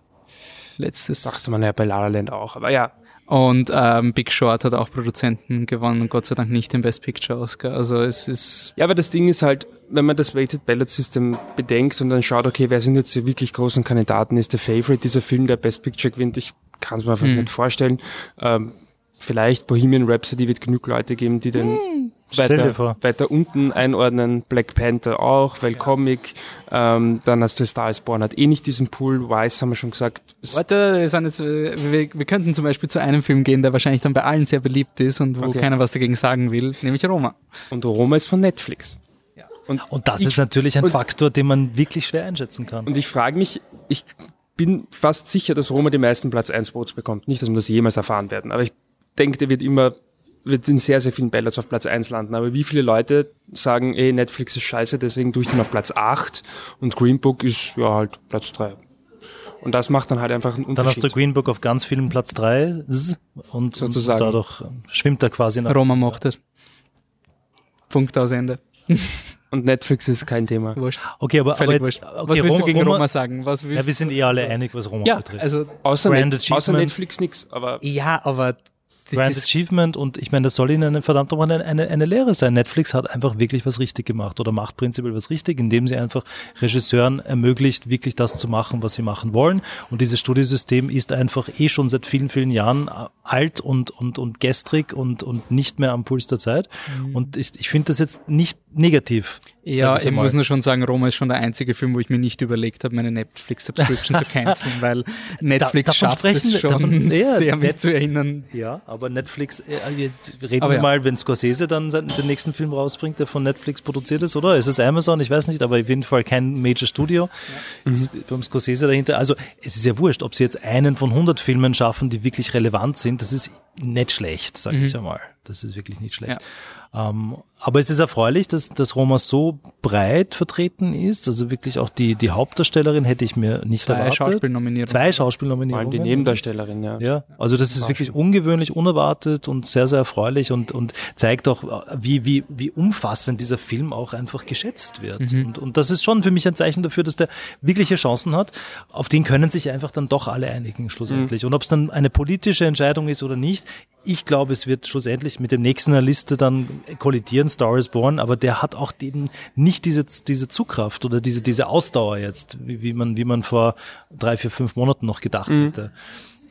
Letztes. Dachte man ja bei La La Land auch. Aber ja, Und ähm, Big Short hat auch Produzenten gewonnen und Gott sei Dank nicht den Best Picture Oscar. Also es ist Ja, aber das Ding ist halt, wenn man das Weighted Ballot System bedenkt und dann schaut, okay, wer sind jetzt die wirklich großen Kandidaten, ist der Favorite dieser Film, der Best Picture gewinnt, ich kann es mir einfach nicht vorstellen. Ähm, vielleicht Bohemian Rhapsody wird genug Leute geben, die den dir weiter, weiter unten einordnen. Black Panther auch, weil Comic. Ähm, dann hast du Star is Born hat eh nicht diesen Pool. Wise haben wir schon gesagt. Warte, wir, sind jetzt, wir, wir könnten zum Beispiel zu einem Film gehen, der wahrscheinlich dann bei allen sehr beliebt ist und wo Okay. keiner was dagegen sagen will, nämlich Roma. Und Roma ist von Netflix. Und, Und das ich, ist natürlich ein und- Faktor, den man wirklich schwer einschätzen kann. Und ich frage mich, ich bin fast sicher, dass Roma die meisten Platz 1 Votes bekommt. Nicht, dass wir das jemals erfahren werden, aber ich denke, der wird immer, wird in sehr, sehr vielen Ballots auf Platz 1 landen. Aber wie viele Leute sagen, ey, Netflix ist scheiße, deswegen tue ich den auf Platz 8 und Green Book ist ja halt Platz 3. Und das macht dann halt einfach einen Dann hast Unterschied. du Green Book auf ganz vielen Platz 3 und, Sozusagen. und dadurch schwimmt er quasi nach. Roma macht es. Punkt aus Ende. und Netflix ist kein Thema. Wurscht. Okay, aber, aber jetzt, wurscht. okay, Was willst du Roma- gegen Roma- Roma, sagen? Was willst Ja, wir sind eh alle einig, was Roma Ja, betrifft. Also, Außer, Net, außer. Netflix nix, aber ja, aber das Grand ist, Achievement und ich meine, das soll ihnen eine, verdammt nochmal eine, eine, eine Lehre sein. Netflix hat einfach wirklich was richtig gemacht oder macht prinzipiell was richtig, indem sie einfach Regisseuren ermöglicht, wirklich das zu machen, was sie machen wollen. Und dieses Studiosystem ist einfach eh schon seit vielen, vielen Jahren äh, alt und, und, und gestrig und, und nicht mehr am Puls der Zeit. Und ich, ich finde das jetzt nicht negativ. Ja, ich muss nur schon sagen, Roma ist schon der einzige Film, wo ich mir nicht überlegt habe, meine Netflix-Subscription zu canceln, weil Netflix davon schafft es schon davon- ja, sehr, mich zu erinnern. Ja, aber Netflix, äh, jetzt reden Aber wir ja. mal, wenn Scorsese dann den nächsten Film rausbringt, der von Netflix produziert ist, oder? Ist es Amazon? Ich weiß nicht, aber auf jeden Fall kein Major Studio. Ist beim Scorsese dahinter. Also, es ist ja wurscht, ob sie jetzt einen von 100 Filmen schaffen, die wirklich relevant sind. Das ist nicht schlecht, sage ich einmal. Das ist wirklich nicht schlecht. Ähm, aber es ist erfreulich, dass, dass Roma so breit vertreten ist. Also wirklich auch die, die Hauptdarstellerin hätte ich mir nicht Zwei erwartet. Schauspielnominierungen. Zwei vor allem Schauspielnominierungen. die Nebendarstellerin, ja. Ja, also das ist wirklich ungewöhnlich, unerwartet und sehr, sehr erfreulich und, und zeigt auch, wie, wie, wie umfassend dieser Film auch einfach geschätzt wird. Und, und das ist schon für mich ein Zeichen dafür, dass der wirkliche Chancen hat. Auf den können sich einfach dann doch alle einigen schlussendlich. Und ob es dann eine politische Entscheidung ist oder nicht, ich glaube, es wird schlussendlich mit dem nächsten in der Liste dann kollidieren, Star is Born, aber der hat auch eben nicht diese, diese Zugkraft oder diese, diese Ausdauer jetzt, wie, wie, man, wie man vor drei, vier, fünf Monaten noch gedacht hätte.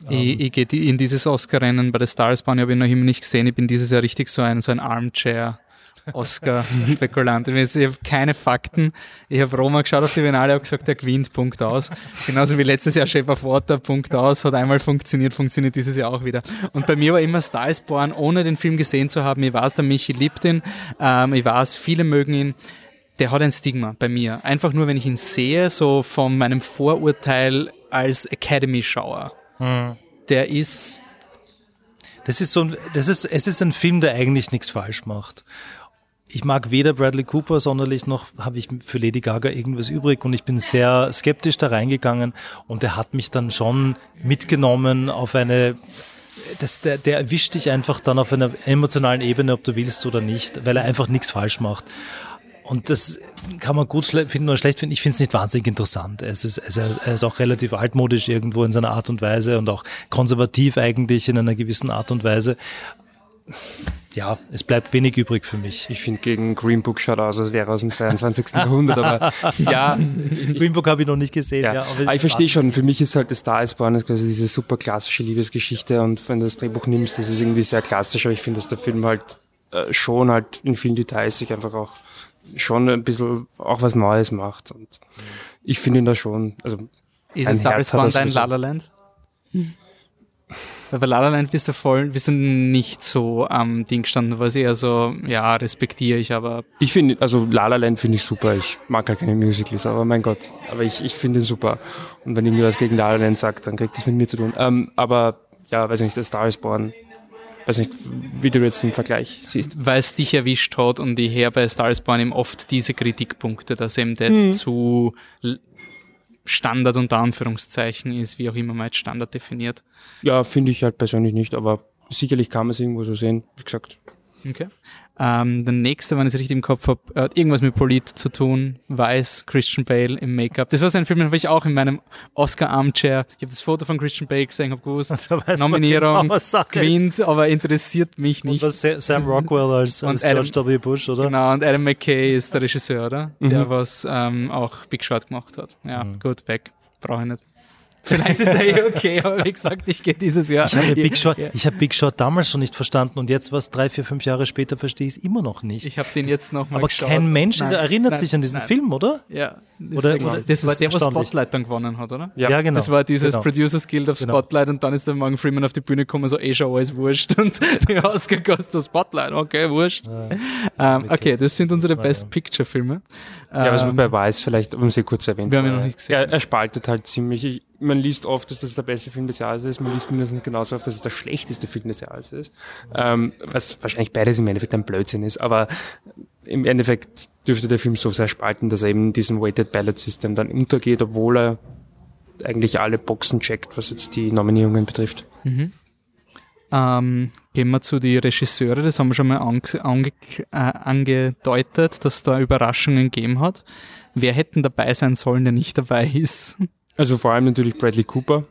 Ich, ich gehe in dieses Oscar-Rennen bei der Starsbahn, ich habe ihn noch immer nicht gesehen. Ich bin dieses Jahr richtig so ein, so ein Armchair. Oscar-Spekulant. Ich habe keine Fakten. Ich habe Roma geschaut auf die Biennale, habe gesagt, der gewinnt, Punkt aus. Genauso wie letztes Jahr Shape of Water, Punkt aus, hat einmal funktioniert, funktioniert dieses Jahr auch wieder. Und bei mir war immer Star is Born, ohne den Film gesehen zu haben. Ich weiß, der Michi liebt ihn. Ähm, ich weiß, viele mögen ihn. Der hat ein Stigma bei mir. Einfach nur, wenn ich ihn sehe, so von meinem Vorurteil als Academy-Schauer. Der ist Das ist so, ein- das ist, es ist ein Film, der eigentlich nichts falsch macht. Ich mag weder Bradley Cooper sonderlich noch habe ich für Lady Gaga irgendwas übrig und ich bin sehr skeptisch da reingegangen und er hat mich dann schon mitgenommen auf eine das, der, der erwischt dich einfach dann auf einer emotionalen Ebene, ob du willst oder nicht, weil er einfach nichts falsch macht. Und das kann man gut finden oder schlecht finden. Ich finde es nicht wahnsinnig interessant. Es ist, es ist auch relativ altmodisch irgendwo in seiner Art und Weise und auch konservativ eigentlich in einer gewissen Art und Weise. Ja, es bleibt wenig übrig für mich. Ich finde, gegen Green Book schaut aus, als wäre er aus dem 22. Jahrhundert, aber ja. Green Book habe ich noch nicht gesehen. Ja, ja aber, aber ich verstehe schon, für mich ist halt das Star is Born quasi diese super klassische Liebesgeschichte und wenn du das Drehbuch nimmst, das ist irgendwie sehr klassisch, aber ich finde, dass der Film halt äh, schon halt in vielen Details sich einfach auch schon ein bisschen auch was Neues macht. Und ich finde ihn da schon, also. Ist es Star is Born dein La La Land? Weil bei La La Land bist du voll, bist du nicht so am Ding gestanden, was eher so, ja, respektiere ich, aber. Ich finde, also La La Land finde ich super. Ich mag gar keine Musicals, aber mein Gott. Aber ich, ich finde ihn super. Und wenn irgendwas gegen La La Land sagt, dann kriegt das mit mir zu tun. Ähm, aber, ja, weiß nicht, der Star is Born weiß nicht, wie du jetzt den Vergleich siehst. Weil es dich erwischt hat und ich her bei Star is Born eben oft diese Kritikpunkte, dass eben das mhm. zu Standard unter Anführungszeichen ist, wie auch immer man jetzt Standard definiert. Ja, finde ich halt persönlich nicht, aber sicherlich kann man es irgendwo so sehen, wie gesagt. Okay. Ähm, der nächste, wenn ich es richtig im Kopf habe, hat irgendwas mit Polit zu tun. Weiß, Christian Bale im Make-up. Das war so ein Film, den habe ich auch in meinem Oscar-Armchair. Ich habe das Foto von Christian Bale gesehen, habe gewusst, Nominierung genau, gewinnt, aber interessiert mich nicht. Und Sam Rockwell als, als Adam, George W. Bush, oder? Genau, und Adam McKay ist der Regisseur, oder? Mhm. Der was ähm, auch Big Shot gemacht hat. Ja, mhm. gut, weg. Brauche ich nicht. Vielleicht ist er eh okay, aber wie gesagt, ich gehe dieses Jahr. Ich habe Big, Shot, ich hab Big Shot damals schon nicht verstanden und jetzt, was drei, vier, fünf Jahre später, verstehe ich es immer noch nicht. Ich habe den jetzt nochmal Aber geschaut. kein Mensch nein, erinnert nein, sich an diesen nein. Film, oder? Ja. Oder, oder, das, war der, was Spotlight dann gewonnen hat, oder? Ja, ja genau. Das war dieses genau. Producers Guild of genau. Spotlight genau. und dann ist der Morgan Freeman auf die Bühne gekommen, so eh schon alles wurscht und die Oscar kostet Spotlight, okay, wurscht. Ja, ähm, okay, das sind unsere Best Picture Filme. Ja, was man bei Weiß vielleicht, um sie kurz erwähnt. Wir haben ihn noch nicht gesehen. Er, er spaltet halt ziemlich. Man liest oft, dass das der beste Film des Jahres ist. Man liest mindestens genauso oft, dass es der schlechteste Film des Jahres ist. Ähm, was wahrscheinlich beides im Endeffekt ein Blödsinn ist. Aber im Endeffekt dürfte der Film so sehr spalten, dass er eben diesem Weighted Ballot System dann untergeht, obwohl er eigentlich alle Boxen checkt, was jetzt die Nominierungen betrifft. Mhm. Ähm, gehen wir zu die Regisseure, das haben wir schon mal ange ange äh, angedeutet, dass da Überraschungen gegeben hat. Wer hätten dabei sein sollen, der nicht dabei ist? Also vor allem natürlich Bradley Cooper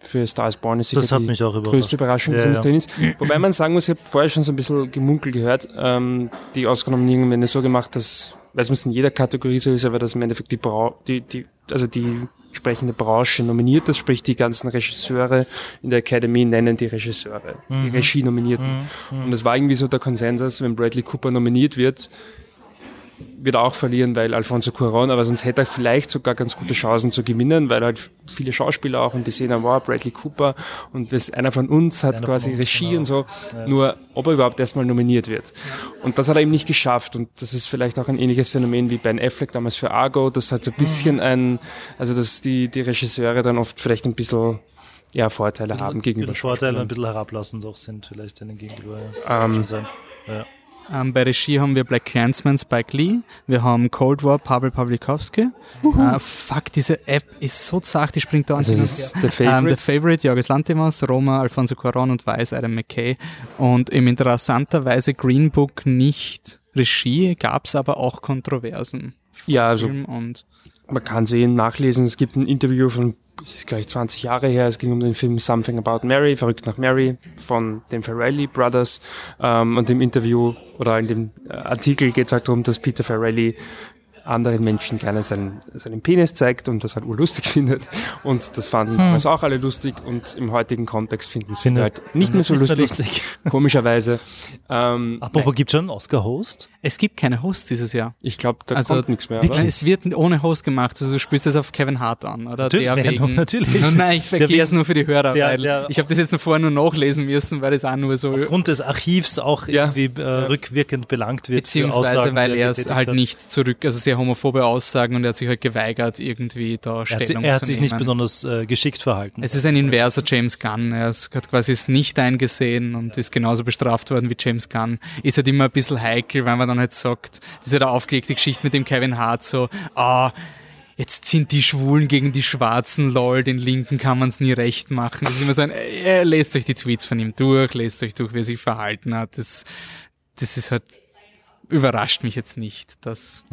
für Stars Born ist sicher die größte Überraschung, die ja, nicht ja. drin ist. Wobei man sagen muss, ich habe vorher schon so ein bisschen Gemunkel gehört, ähm, die Oscar-Nominierungen werden so gemacht, dass, weiß man es in jeder Kategorie so ist, aber dass im Endeffekt die, Bra die, die also die entsprechende Branche nominiert ist, sprich die ganzen Regisseure in der Academy nennen die Regisseure, mhm. die Regie-Nominierten. Mhm. Und es war irgendwie so der Konsensus, wenn Bradley Cooper nominiert wird, wird er auch verlieren, weil Alfonso Cuarón, aber sonst hätte er vielleicht sogar ganz gute Chancen zu gewinnen, weil halt viele Schauspieler auch und die sehen, wow, Bradley Cooper und das, einer von uns hat einer quasi uns, Regie genau. und so, ja. nur ob er überhaupt erstmal nominiert wird. Und das hat er eben nicht geschafft und das ist vielleicht auch ein ähnliches Phänomen wie Ben Affleck damals für Argo, das hat so ein bisschen ein, also dass die, die Regisseure dann oft vielleicht ein bisschen ja, Vorteile haben gegenüber Vorteile ein bisschen herablassend auch sind vielleicht denen gegenüber. Ähm, ja. Ähm, bei Regie haben wir Black Clansman, Spike Lee. Wir haben Cold War, Pavel Pawlikowski. Uh, fuck, diese App ist so zart, die springt da an. Also das ist The Favorite. Ähm, The Favorite, Jorgos Lantimos, Roma, Alfonso Cuarón und Weiß, Adam McKay. Und im interessanterweise Green Book nicht Regie, gab es aber auch Kontroversen. Ja, also und man kann sehen, nachlesen. Es gibt ein Interview von, das ist gleich 20 Jahre her, es ging um den Film Something About Mary, Verrückt nach Mary von den Farrelly Brothers. Ähm, und im Interview oder in dem äh, Artikel geht es halt darum, dass Peter Farrelly anderen Menschen gerne seinen, seinen Penis zeigt und das halt urlustig findet. Und das fanden hm. damals auch alle lustig und im heutigen Kontext finden es viele halt nicht mehr so lustig, mehr lustig. komischerweise. Ähm, Apropos, gibt schon einen Oscar-Host? Es gibt keine Host dieses Jahr. Ich glaube, da also, kommt nichts mehr. Oder? Es wird ohne Host gemacht. Also du spielst das auf Kevin Hart an, oder? Natürlich. Der wegen, natürlich. No, nein, ich verkehre es nur für die Hörer, der, weil der, ich habe das jetzt vorher nur nachlesen müssen, weil es auch nur so... Aufgrund des Archivs auch ja. irgendwie äh, rückwirkend belangt wird. Beziehungsweise, weil er es halt nicht zurück... Also sie homophobe Aussagen und er hat sich halt geweigert, irgendwie da Er Stellung hat, si- er hat zu sich nehmen. nicht besonders äh, geschickt verhalten. Es ist ein inverser James Gunn. Er hat quasi es nicht eingesehen und ist genauso bestraft worden wie James Gunn. Ist halt immer ein bisschen heikel, weil man dann halt sagt, das ist ja der aufgelegte Geschichte mit dem Kevin Hart so, ah, jetzt sind die Schwulen gegen die Schwarzen, lol, den Linken kann man es nie recht machen. Das ist immer so ein, äh, lest euch die Tweets von ihm durch, lest euch durch, wie er sich verhalten hat. Das, das ist halt, überrascht mich jetzt nicht. Dass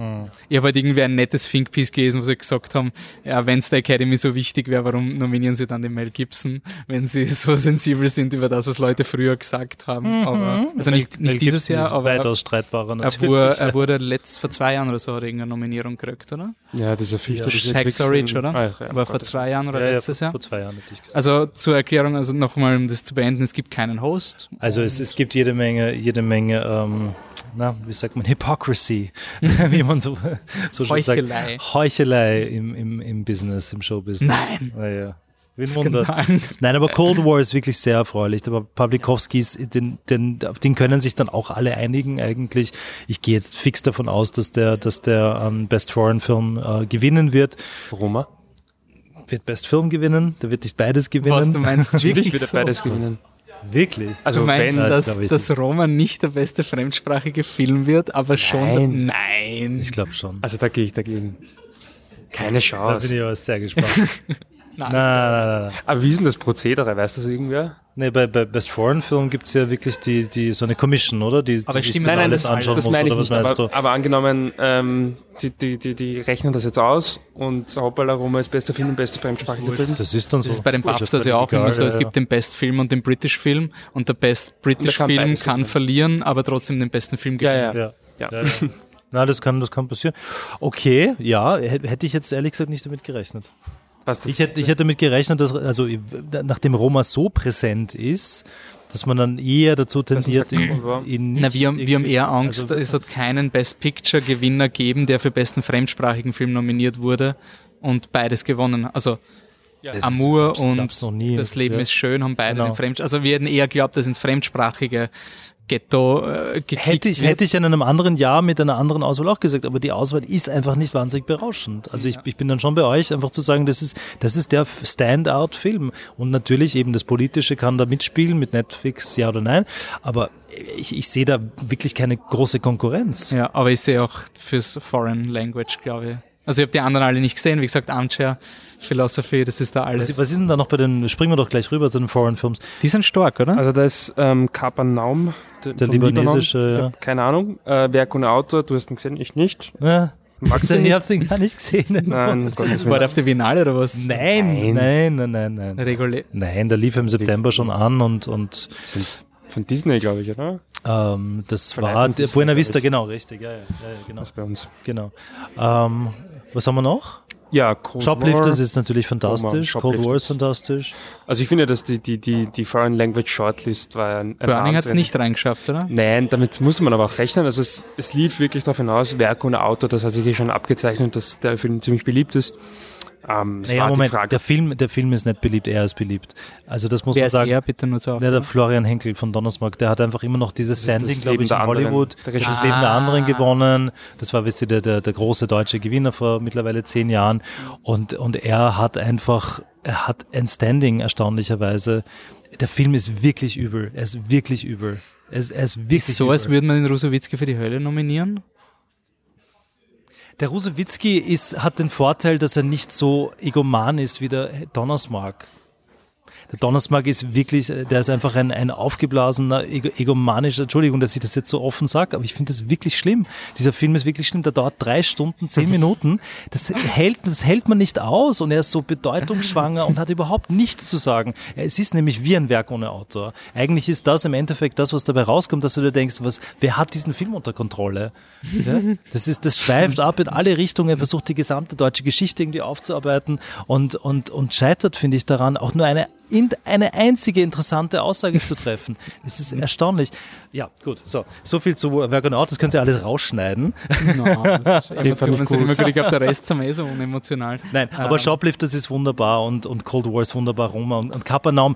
Ich habe halt irgendwie ein nettes Thinkpiece gelesen, wo sie gesagt haben, ja, wenn es der Academy so wichtig wäre, warum nominieren sie dann den Mel Gibson, wenn sie so sensibel sind über das, was Leute früher gesagt haben. Aber, also nicht, Mel nicht dieses Gibson Jahr, ist aber er, weitaus streitbarer er, natürlich. wurde, er wurde letzt, vor zwei Jahren oder so hat er irgendeine Nominierung gekriegt, oder? Ja, dieser fürchterliche Ja, Hacksaw Ridge, oder? Ah, ja, aber vor zwei Jahren oder ja, ja, letztes vor, Jahr? vor zwei Jahren hätte ich gesagt. Also zur Erklärung, also nochmal, um das zu beenden, es gibt keinen Host. Also es, es gibt jede Menge, jede Menge, ähm, na, wie sagt man, Hypocrisy, wie man so, so schön Heuchelei. sagt. Heuchelei im, im, im Business, im Showbusiness. Nein. Ja, ja. Wen wundert? Nein, aber Cold War ist wirklich sehr erfreulich. Aber Pawlikowskis, den, den, auf den können sich dann auch alle einigen eigentlich. Ich gehe jetzt fix davon aus, dass der, dass der ähm, Best Foreign Film äh, gewinnen wird. Roma. Wird Best Film gewinnen? Der wird nicht beides gewinnen. Was du meinst, Natürlich wirklich wird er beides gewinnen. Wirklich? Also du meinst, wenn, Ja, das dass, dass Roma nicht der beste fremdsprachige Film wird, aber schon. Nein. Nein. Ich glaube schon. also da gehe ich dagegen. Keine Da bin Chance. ich aber sehr gespannt. Nein, Nein, nein, nein, nein. Aber wie ist denn das Prozedere? Weiß das irgendwer? Nee, bei, bei Best Foreign Film gibt es ja wirklich die, die, so eine Commission, oder? Die, Aber die stimmt, nein, nein, das- anschauen das muss, meine ich nicht. Aber, aber angenommen, ähm, die, die, die, die rechnen das jetzt aus und Hoppala Roma ist bester Film und bester fremdsprachiger Film. Das ist dann so. Das ist bei den BAFTAs ja auch egal, immer so. Es ja, gibt den Best Film und den British Film und der Best British kann Film kann gewinnen. verlieren, aber trotzdem den besten Film gewinnen. ja. Ja. Ja. Ja. Ja, Na, das kann, das kann passieren. Okay, ja, hätte ich jetzt ehrlich gesagt nicht damit gerechnet. Was das, Ich hätte, ich hätte damit gerechnet, dass, also, nachdem Roma so präsent ist, dass man dann eher dazu tendiert, sagt, ihn, ja. ihn nicht Na, wir, haben, wir haben eher Angst, also, es hat keinen Best Picture Gewinner gegeben, der für besten fremdsprachigen Film nominiert wurde und beides gewonnen. Also ist- Amour und. Das Leben Ja. ist schön haben beide Genau. den Fremd Also wir hätten eher glaubt, dass ins fremdsprachige Ghetto äh, Hätte ich, wird. hätte ich in einem anderen Jahr mit einer anderen Auswahl auch gesagt, aber die Auswahl ist einfach nicht wahnsinnig berauschend. Also ich, ich bin dann schon bei euch, einfach zu sagen, das ist, das ist der Standout-Film. Und natürlich eben das Politische kann da mitspielen, mit Netflix, ja oder nein. Aber ich, ich sehe da wirklich keine große Konkurrenz. Ja, aber ich sehe auch fürs Foreign Language, glaube ich. Also ich habe die anderen alle nicht gesehen. Wie gesagt, Armchair, Philosophy, das ist da alles. Was, was ist denn da noch bei den, springen wir doch gleich rüber zu den Foreign Films. die sind stark, oder? Also da ist ähm, Kapernaum, der, Der Libanon. libanesische, ja. keine Ahnung. Äh, Werk ohne Autor, du hast ihn gesehen, ich nicht. Ja. Magst du Ich ihn? hab's ihn gar nicht gesehen. Nein, Gottes War auf der Biennale oder was? Nein, nein, nein, nein, nein. Regulär. Nein, der lief im September schon an und, und von Disney, glaube ich, oder? ähm, das Von war Disney, Buena Vista, genau, richtig, ja, ja, ja, ja genau, Das bei uns. genau. Ähm, was haben wir noch? Ja, Cold Shoplifters War. ist natürlich fantastisch, Cold War ist fantastisch. Also ich finde, dass die, die, die, die Foreign Language Shortlist war ein, ein Burning hat es nicht reingeschafft, oder? Nein, damit muss man aber auch rechnen. Also es, es lief wirklich darauf hinaus, Werk ohne Autor, das hat sich eh schon abgezeichnet, dass der Film ziemlich beliebt ist. Ähm, Naja, Moment, die Frage, der Film, der Film ist nicht beliebt, er ist beliebt. Also das muss Wer man ist sagen. er, bitte nur so Ja, der Florian Henkel von Donnersmarck, der hat einfach immer noch dieses ist das Standing, glaube ich, in anderen. Hollywood. Der Das Regisseur. Leben der Ah. anderen gewonnen. Das war, wisst ihr, der, der, der große deutsche Gewinner vor mittlerweile zehn Jahren. Und, und er hat einfach, er hat ein Standing, erstaunlicherweise. Der Film ist wirklich übel. Er ist wirklich übel. Er ist, er ist wirklich so, übel. als würde man den Rusowitzki für die Hölle nominieren. Der Rusowitzki ist, hat den Vorteil, dass er nicht so egoman ist wie der Donnersmarck. Der Donnersmarck ist wirklich, der ist einfach ein, ein aufgeblasener, ego, egomanischer, Entschuldigung, dass ich das jetzt so offen sage, aber ich finde das wirklich schlimm. Dieser Film ist wirklich schlimm, der dauert drei Stunden, zehn Minuten. Das hält, das hält man nicht aus und er ist so bedeutungsschwanger und hat überhaupt nichts zu sagen. Es ist nämlich wie ein Werk ohne Autor. Eigentlich ist das im Endeffekt das, was dabei rauskommt, dass du dir denkst, was, wer hat diesen Film unter Kontrolle? Ja? Das ist, das schweift ab in alle Richtungen, versucht die gesamte deutsche Geschichte irgendwie aufzuarbeiten und, und, und scheitert, finde ich, daran, auch nur eine, in- eine einzige interessante Aussage zu treffen. Es ist erstaunlich. Ja, gut. So, so viel zu Workout. Das können Sie alles rausschneiden. No, Emotionen sind immer gut. Ich glaube, der Rest sind eh so unemotional. Nein, aber ähm. Shoplifters ist wunderbar und, und Cold War ist wunderbar. Roma und, und Kapernaum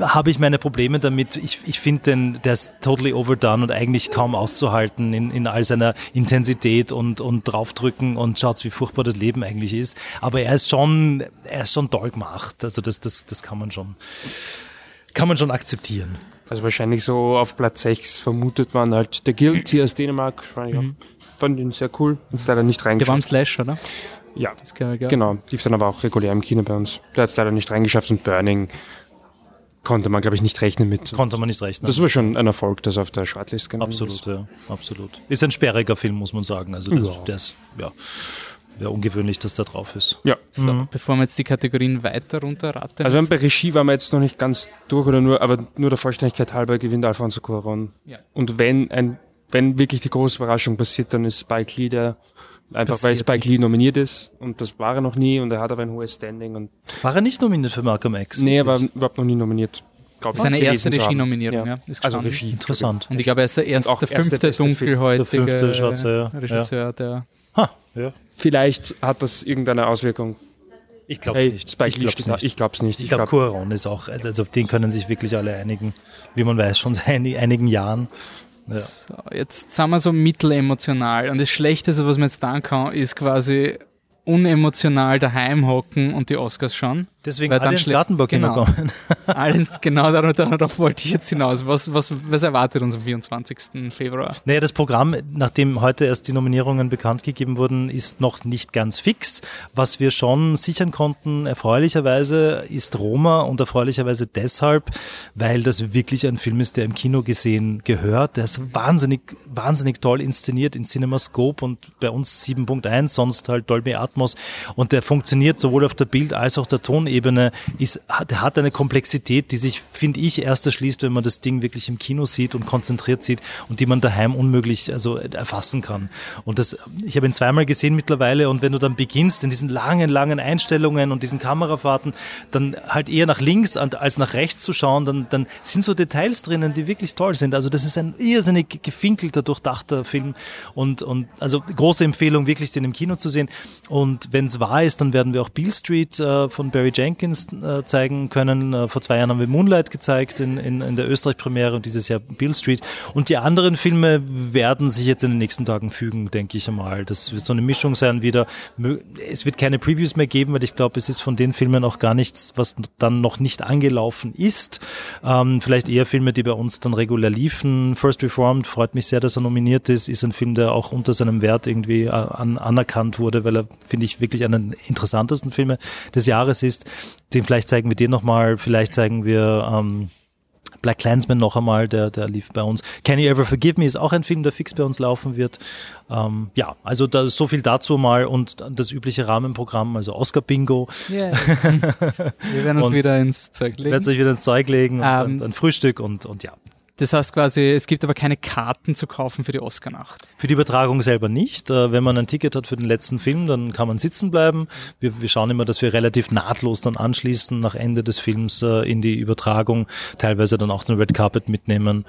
habe ich meine Probleme damit. Ich, ich finde, der ist totally overdone und eigentlich kaum auszuhalten in, in all seiner Intensität und, und draufdrücken und schaut, wie furchtbar das Leben eigentlich ist. Aber er ist schon, er ist schon toll gemacht. Also das, das, das kann man schon, kann man schon akzeptieren. Also wahrscheinlich so auf Platz 6 vermutet man halt der Guilty aus Dänemark. Fand, mhm. fand ihn sehr cool. Ist leider nicht reingeschafft. Der war im Slash, oder? Ja, genau. Lief dann aber auch regulär im Kino bei uns. Der hat es leider nicht reingeschafft und Burning konnte man, glaube ich, nicht rechnen mit. Konnte man nicht rechnen. Das war schon ein Erfolg, das auf der Shortlist genau Absolut, ist. ja, absolut. Ist ein sperriger Film, muss man sagen. Also das, ja. der ist, ja wäre ungewöhnlich, dass der drauf ist. Ja. So, mhm. bevor wir jetzt die Kategorien weiter runterraten. Also bei Regie waren wir jetzt noch nicht ganz durch oder nur, aber nur der Vollständigkeit halber gewinnt Alfonso Cuarón. Ja. Und wenn ein, wenn wirklich die große Überraschung passiert, dann ist Spike Lee der Einfach weil Spike Lee nominiert ist und das war er noch nie und er hat aber ein hohes Standing. Und war er nicht nominiert für Malcolm X? Nee, er war überhaupt noch nie nominiert. Glaub, seine erste Regie-Nominierung, ja. ja also Regie. Interessant. Und ich glaube, er ist der erste, der fünfte dunkelhäutige der fünfte Schwarze, ja. Regisseur, der Ha, ja. Vielleicht hat das irgendeine Auswirkung. Ich glaube hey, nicht. Spike ich glaube es nicht. Ich glaube nicht. Ich, glaube, Cuaron ist auch, also auf den können sich wirklich alle einigen, wie man weiß, schon seit einigen Jahren. Ja. So, jetzt sind wir so mittelemotional und das Schlechteste, was man jetzt dann kann, ist quasi unemotional daheim hocken und die Oscars schauen. Deswegen alle ins Gartenburg genau, kommen. Alles, genau, darauf, darauf wollte ich jetzt hinaus. Was, was, was erwartet uns am 24. Februar? Naja, das Programm, nachdem heute erst die Nominierungen bekannt gegeben wurden, ist noch nicht ganz fix. Was wir schon sichern konnten, erfreulicherweise, ist Roma und erfreulicherweise deshalb, weil das wirklich ein Film ist, der im Kino gesehen gehört. Der ist wahnsinnig, wahnsinnig toll inszeniert in CinemaScope und bei uns 7.1, sonst halt Dolby Atmos. Und der funktioniert sowohl auf der Bild- als auch der Ton Ebene ist, hat, eine Komplexität, die sich, finde ich, erst erschließt, wenn man das Ding wirklich im Kino sieht und konzentriert sieht und die man daheim unmöglich also erfassen kann. Und das, ich habe ihn zweimal gesehen mittlerweile und wenn du dann beginnst in diesen langen, langen Einstellungen und diesen Kamerafahrten, dann halt eher nach links als nach rechts zu schauen, dann, dann sind so Details drinnen, die wirklich toll sind. Also das ist ein irrsinnig gefinkelter, durchdachter Film und, und also große Empfehlung, wirklich den im Kino zu sehen. Und wenn es wahr ist, dann werden wir auch Beale Street äh, von Barry James Jenkins äh, zeigen können. Äh, vor zwei Jahren haben wir Moonlight gezeigt in, in, in der Österreich-Premiere und dieses Jahr Bill Street. Und die anderen Filme werden sich jetzt in den nächsten Tagen fügen, denke ich einmal. Das wird so eine Mischung sein wieder. Es wird keine Previews mehr geben, weil ich glaube, es ist von den Filmen auch gar nichts, was dann noch nicht angelaufen ist. Ähm, vielleicht eher Filme, die bei uns dann regulär liefen. First Reformed freut mich sehr, dass er nominiert ist. Ist ein Film, der auch unter seinem Wert irgendwie äh, an, anerkannt wurde, weil er, finde ich, wirklich einer der interessantesten Filme des Jahres ist. Den vielleicht zeigen wir den nochmal, vielleicht zeigen wir ähm, Black Clansman noch einmal, der, der lief bei uns. Can You Ever Forgive Me ist auch ein Film, der fix bei uns laufen wird. Ähm, ja, also da ist so viel dazu mal und das übliche Rahmenprogramm, also Oscar Bingo. Yeah. wir werden uns wieder ins Zeug legen. Werden sich wieder ins Zeug legen und, um, und ein Frühstück und, und ja. Das heißt quasi, es gibt aber keine Karten zu kaufen für die Oscar-Nacht. Für die Übertragung selber nicht. Äh, wenn man ein Ticket hat für den letzten Film, dann kann man sitzen bleiben. Wir, wir schauen immer, dass wir relativ nahtlos dann anschließen nach Ende des Films äh, in die Übertragung, teilweise dann auch den Red Carpet mitnehmen.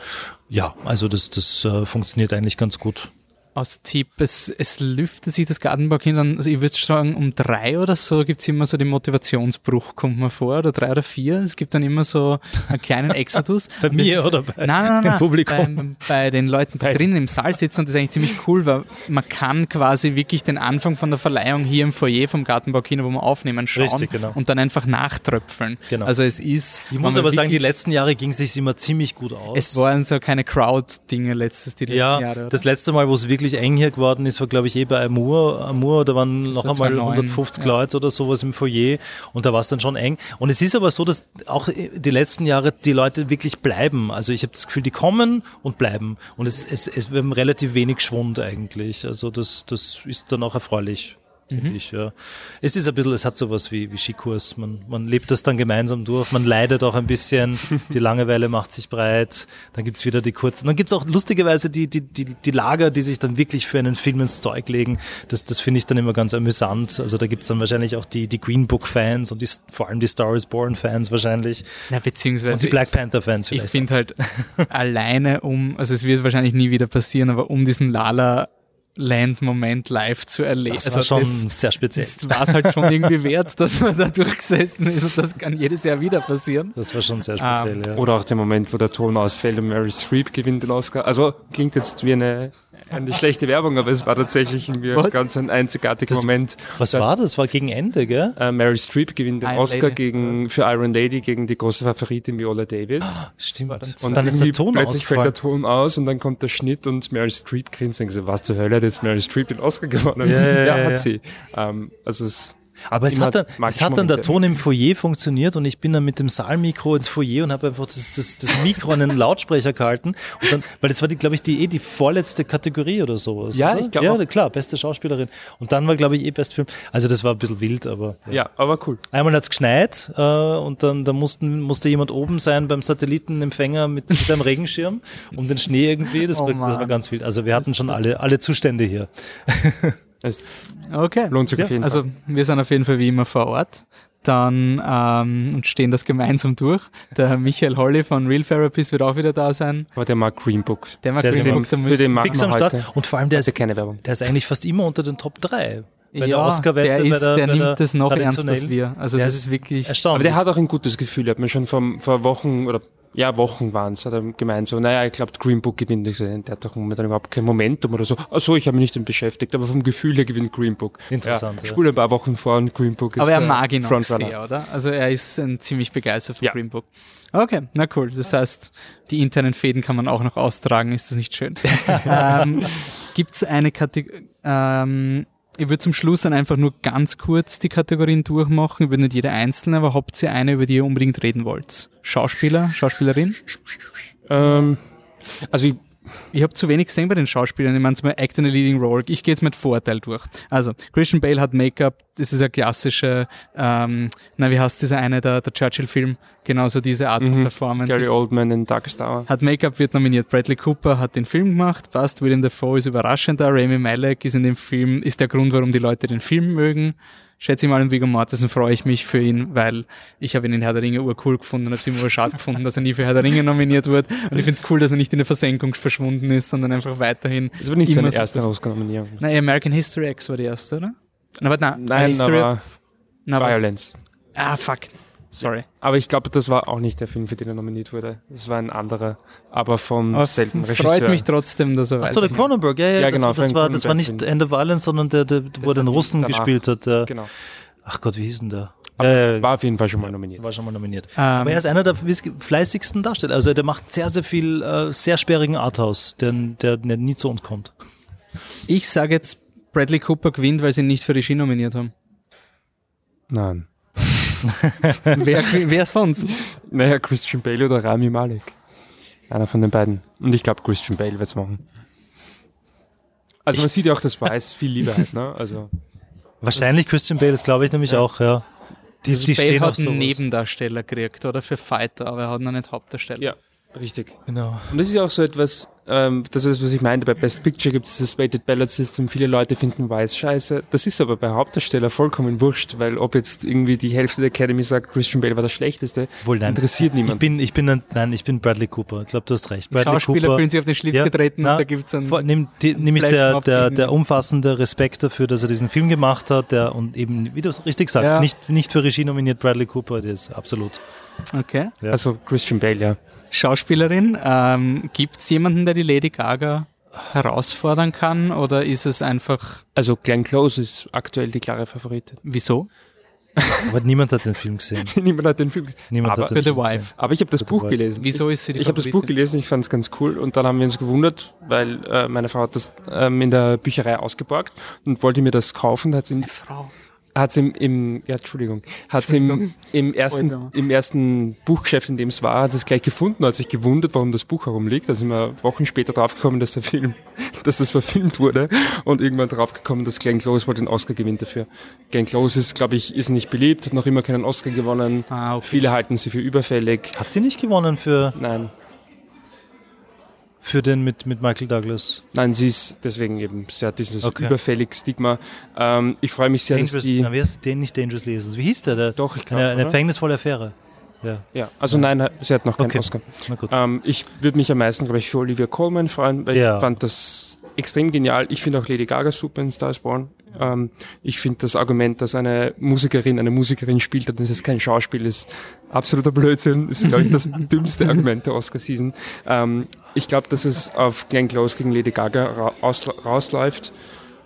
Ja, also das, das äh, funktioniert eigentlich ganz gut aus Tipp, es, es lüftet sich das Gartenbau dann, also ich würde sagen, um drei oder so gibt es immer so den Motivationsbruch, kommt man vor, oder drei oder vier. Es gibt dann immer so einen kleinen Exodus. bei mir ist, oder bei nein, nein, nein, Publikum? Bei, bei, den Leuten, die drinnen im Saal sitzen und das ist eigentlich ziemlich cool, weil man kann quasi wirklich den Anfang von der Verleihung hier im Foyer vom Gartenbaukino, wo wir aufnehmen, schauen Richtig, genau. und dann einfach nachtröpfeln. Genau. Also es ist... Ich muss aber sagen, die letzten Jahre ging es sich immer ziemlich gut aus. Es waren so keine Crowd-Dinge letztes, die letzten ja, Jahre. Oder? das letzte Mal, wo es wirklich wirklich eng hier geworden ist, war glaube ich eh bei Amur. Amur, da waren noch einmal 150 ja. Leute oder sowas im Foyer und da war es dann schon eng. Und es ist aber so, dass auch die letzten Jahre die Leute wirklich bleiben. Also ich habe das Gefühl, die kommen und bleiben. Und es, es, es wir haben relativ wenig Schwund eigentlich. Also das, das ist dann auch erfreulich. Finde ich. Ja. Es ist ein bisschen, es hat sowas wie, wie Skikurs. Man, man lebt das dann gemeinsam durch, man leidet auch ein bisschen, die Langeweile macht sich breit, dann gibt's wieder die kurzen. Dann gibt's auch lustigerweise die, die, die, die Lager, die sich dann wirklich für einen Film ins Zeug legen. Das, das finde ich dann immer ganz amüsant. Also da gibt's dann wahrscheinlich auch die, die Green Book-Fans und die, vor allem die Star Wars Born-Fans wahrscheinlich. Ja, beziehungsweise. Und die Black Panther-Fans Ich vielleicht. finde halt alleine um, also es wird wahrscheinlich nie wieder passieren, aber um diesen Lala Land-Moment live zu erleben. das also war schon das, sehr speziell. das war es halt schon irgendwie wert, dass man da durchgesessen ist und das kann jedes Jahr wieder passieren. Das war schon sehr speziell, ja. Oder auch der Moment, wo der Ton ausfällt und Mary Streep gewinnt den Oscar. Also klingt jetzt wie eine, eine schlechte Werbung, aber es war tatsächlich irgendwie Was? ganz ein einzigartiger Das- Moment. Was war das? War gegen Ende, gell? Äh, Mary Streep gewinnt den Iron Oscar Lady. gegen, für Iron Lady gegen die große Favoritin Viola Davis. Stimmt. dann- Und dann ist der Ton plötzlich fällt der Ton aus und dann kommt der Schnitt und Mary Streep grinst und so, was zur Hölle hat jetzt Mary Streep den Oscar gewonnen? Ja, ja, ja, hat ja. sie. Ähm, also es, Aber es hat, dann, es hat dann der. Ton im Foyer funktioniert und ich bin dann mit dem Saalmikro ins Foyer und habe einfach das, das, das Mikro an den Lautsprecher gehalten. Dann, weil das war, die, glaube ich, die, eh die vorletzte Kategorie oder sowas. Ja, oder? ich glaub Ja, klar, beste Schauspielerin. Und dann war, glaube ich, eh Best Film. Also das war ein bisschen wild, aber. ja, aber cool. Einmal hat's geschneit äh, und dann da mussten, musste jemand oben sein beim Satellitenempfänger mit, mit einem Regenschirm um den Schnee irgendwie. Das, Oh war, das war ganz wild. Also wir hatten schon alle, alle Zustände hier. Es Okay. lohnt sich Ja, auf jeden Also Fall. wir sind auf jeden Fall wie immer vor Ort. Dann ähm, und stehen das gemeinsam durch. Der Michael Holly von Real Therapies wird auch wieder da sein. Aber der mag Green Book. Der mag Der Green Book, der für muss- den machen Fix am Start. Und vor allem, der Also ist, keine Werbung. der ist eigentlich fast immer unter den Top 3. Bei der ja, Oscar-Wette, der, bei ist, der- der nimmt der das noch ernster als wir. Also Der das ist ist wirklich. Aber Erstaunlich. der hat auch ein gutes Gefühl. Hat mir schon vor, vor Wochen oder ja, Wochen waren es, hat er gemeint so, naja, ich glaube, Green Book gewinnt. Ich so, der hat doch momentan überhaupt kein Momentum oder so. Ach so, ich habe mich nicht damit beschäftigt, aber vom Gefühl her gewinnt Green Book. Interessant, Ja, ja. Spule ein paar Wochen vor und Green Book ist Aber er der mag ihn auch sehr, oder? Also er ist ein ziemlich begeistert von Ja. Green Book. Okay, na cool. Das heißt, die internen Fäden kann man auch noch austragen. Ist das nicht schön? ähm, Gibt es eine Kategorie? Ähm, ich würde zum Schluss dann einfach nur ganz kurz die Kategorien durchmachen. Ich würde nicht jede einzelne, aber habt ihr eine, über die ihr unbedingt reden wollt? Schauspieler, Schauspielerin? Ähm, also ich, Ich habe zu wenig gesehen bei den Schauspielern. Ich meine, zum Act in a Leading Role. Ich gehe jetzt mit Vorteil durch. Also, Christian Bale hat Make-up. Das ist eine klassische, ähm, na, wie heißt dieser eine, der, der Churchill-Film? Genauso diese Art von Performance. Gary Oldman in Darkest Hour. hat Make-up, wird nominiert. Bradley Cooper hat den Film gemacht, passt. William Dafoe ist überraschender. Rami Malek ist in dem Film, ist der Grund, warum die Leute den Film mögen. Schätze ich mal, und Viggo Mortensen freue ich mich für ihn, weil ich habe ihn in Herr der Ringe urcool gefunden und habe es immer schade gefunden, dass er nie für Herr der Ringe nominiert wird. Und ich finde es cool, dass er nicht in der Versenkung verschwunden ist, sondern einfach weiterhin. Das war nicht immer seine so- erste Oscar-Nominierung. Nein, American History X war die erste, oder? Na, warte, na, Nein, History aber? Violence. Ah, fuck. Sorry. Aber ich glaube, das war auch nicht der Film, für den er nominiert wurde. Das war ein anderer, aber vom Aber selben freut Regisseur. mich trotzdem, dass er Achso, der weiß. Cronenberg, ja, ja, Ja, das, genau, war- das, war, das war nicht End of Violence, sondern der, der, wo er den Russen danach. gespielt hat. Der, Genau. ach Gott, wie hieß denn der? Ja, war auf jeden Fall schon mal nominiert. war schon mal nominiert. Ähm, Aber er ist einer der fleißigsten Darsteller. Also der macht sehr, sehr viel äh, sehr sperrigen Arthouse, der, der, der nie zu uns kommt. Ich sage jetzt, Bradley Cooper gewinnt, weil sie ihn nicht für Regie nominiert haben. Nein. wer, wer sonst? Naja, Christian Bale oder Rami Malek. Einer von den beiden. Und ich glaube, Christian Bale wird's machen. Also man sieht ja auch, das weiß viel Liebe halt, ne? Also Wahrscheinlich Christian Bale, das glaube ich nämlich auch, ja. Die, Also die Bale stehen hat einen. Nebendarsteller gekriegt, oder? Für Fighter, aber er hat noch nicht Hauptdarsteller. ja, richtig. Genau. Und das ist ja auch so etwas, ähm, das ist das, was ich meinte, bei Best Picture gibt es dieses Weighted Ballot System, viele Leute finden Weiß scheiße. Das ist aber bei Hauptdarsteller vollkommen wurscht, weil ob jetzt irgendwie die Hälfte der Academy sagt, Christian Bale war der Schlechteste, Wohl, nein. interessiert Ich niemand. bin, ich bin, ein, nein, ich bin Bradley Cooper. Ich glaube, du hast recht. Bradley Schauspieler Cooper. fühlen sich auf den Schlips getreten na, und da gibt's einen. vor- Nimm, die, nämlich der, der, der umfassende Respekt dafür, dass er diesen Film gemacht hat, der und eben, wie du es richtig sagst, Ja. nicht, nicht für Regie nominiert Bradley Cooper, das ist absolut. Okay. Ja. Also Christian Bale, ja. Schauspielerin, ähm, gibt's jemanden, der die Lady Gaga herausfordern kann oder ist es einfach, Also Glenn Close ist aktuell die klare Favoritin. wieso? Aber niemand hat den Film gesehen. Niemand hat den Film gesehen. Niemand Aber- hat den Film gesehen. Wife. Aber ich habe das Gute Buch Wahl. gelesen. Wieso ist sie die Ich habe das Buch gelesen, ich fand es ganz cool und dann haben wir uns gewundert, weil äh, meine Frau hat das ähm, in der Bücherei ausgeborgt und wollte mir das kaufen. Hat sie Frau. Hat's im, im, ja, Entschuldigung, hat's im, im ersten, im ersten Buchgeschäft, in dem es war, hat es gleich gefunden, hat sich gewundert, warum das Buch herumliegt. Da sind wir Wochen später draufgekommen, dass der Film, dass das verfilmt wurde und irgendwann draufgekommen, dass Glenn Close wohl den Oscar gewinnt dafür. Glenn Close ist, glaube ich, ist nicht beliebt, hat noch immer keinen Oscar gewonnen. Ah, okay. Viele halten sie für überfällig. Hat sie nicht gewonnen für, Nein, für den mit, mit Michael Douglas? nein, sie ist deswegen eben, sie hat dieses Okay. überfällig Stigma. Ähm, ich freue mich sehr, dass Dangerous, die, na, wie heißt den nicht Dangerous Lessons? Wie hieß der? der Doch, ich glaub, eine, eine verhängnisvolle Affäre. Ja, ja, also nein, sie hat noch keinen Okay. Oscar. Ähm, ich würde mich am meisten, glaube ich, für Olivia Colman freuen, weil Ja. ich fand das extrem genial. Ich finde auch Lady Gaga super in Star is Born. Ähm, ich finde das Argument, dass eine Musikerin eine Musikerin spielt und dass es kein Schauspiel ist, absoluter Blödsinn. Ist, glaube ich, das dümmste Argument der Oscar-Season. Ähm, ich glaube, dass es auf Glenn Close gegen Lady Gaga ra aus rausläuft.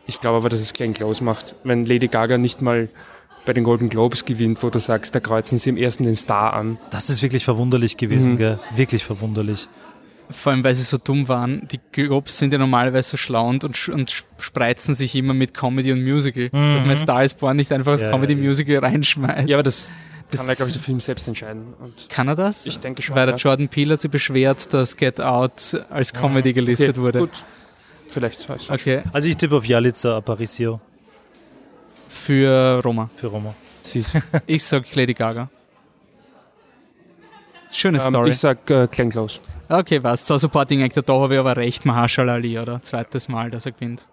Ich glaube aber, dass es Glenn Close macht. Wenn Lady Gaga nicht mal bei den Golden Globes gewinnt, wo du sagst, da kreuzen sie im ersten den Star an. Das ist wirklich verwunderlich gewesen, Mhm. gell? Wirklich verwunderlich. Vor allem, weil sie so dumm waren. Die Globes sind ja normalerweise so schlau und, und, spreizen sich immer mit Comedy und Musical. Dass man Star is Born nicht einfach Mhm. Ja, Comedy-Musical reinschmeißt. Ja, aber das, Das- kann ja, glaube ich, der Film selbst entscheiden. Und Kann er das? Ich denke schon, Weil der ja. Jordan Peele hat sich beschwert, dass Get Out als Comedy gelistet Okay, wurde. Gut. Vielleicht heißt es. Okay, Also ich tippe auf Jalitza Aparicio für Roma. für Roma. Ich sag Lady Gaga. Schöne ähm, Story. ich sag äh, Glenn Close. Okay, was? Zur Supporting Actor, da habe ich aber recht. Mahershala Ali, oder? Zweites Mal, dass er gewinnt.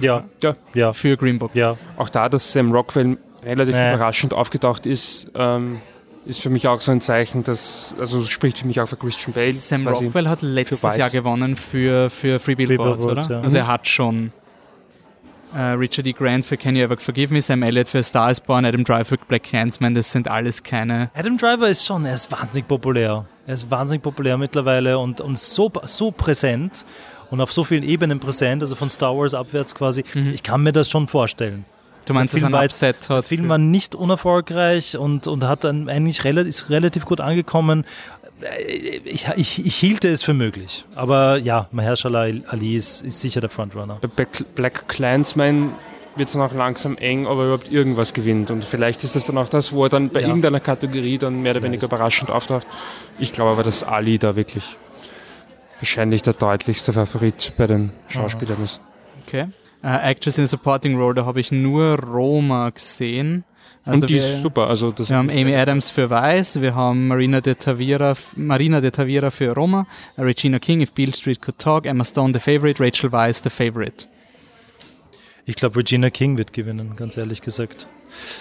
Ja, Ja, ja, Für Green Book. ja. auch da, dass Sam Rockwell relativ Nee. überraschend aufgetaucht ist, ähm, ist für mich auch so ein Zeichen, dass, also spricht für mich auch für Christian Bale. Sam. Rockwell hat letztes. Jahr gewonnen für, für Free Billboards, Billboards, oder? ja. Also er hat schon äh, Richard E. Grant für Can You Ever Forgive Me, Sam Elliott für Star is Born, Adam Driver für Black Clansman, das sind alles keine... Adam Driver ist schon, er ist wahnsinnig populär. Er ist wahnsinnig populär mittlerweile und, und so, so präsent und auf so vielen Ebenen präsent, also von Star Wars abwärts quasi. Ich kann mir das schon vorstellen. Du meinst, Der dass er Film ein war jetzt-? Der Film war nicht unerfolgreich und, und hat dann eigentlich relativ, ist relativ gut angekommen. Äh, Ich, ich, ich hielte es für möglich. Aber ja, Mahershala Ali ist, ist sicher der Frontrunner. Bei Black, Black Clansman wird es dann auch langsam eng, ob er überhaupt irgendwas gewinnt. Und vielleicht ist das dann auch das, wo er dann bei Ja. irgendeiner Kategorie dann mehr oder weniger überraschend auftaucht. Ich glaube aber, dass Ali da wirklich wahrscheinlich der deutlichste Favorit bei den Schauspielern ist. Okay. Äh, Actress in a Supporting Role, da habe ich nur Roma gesehen. Also Und die wir, ist super. Also das Wir haben Amy Adams für Weiß, wir haben Marina de Tavira, Marina de Tavira für Roma, Regina King, If Beale Street Could Talk, Emma Stone, The Favorite, Rachel Weisz, The Favorite. Ich glaube, Regina King wird gewinnen, ganz ehrlich gesagt.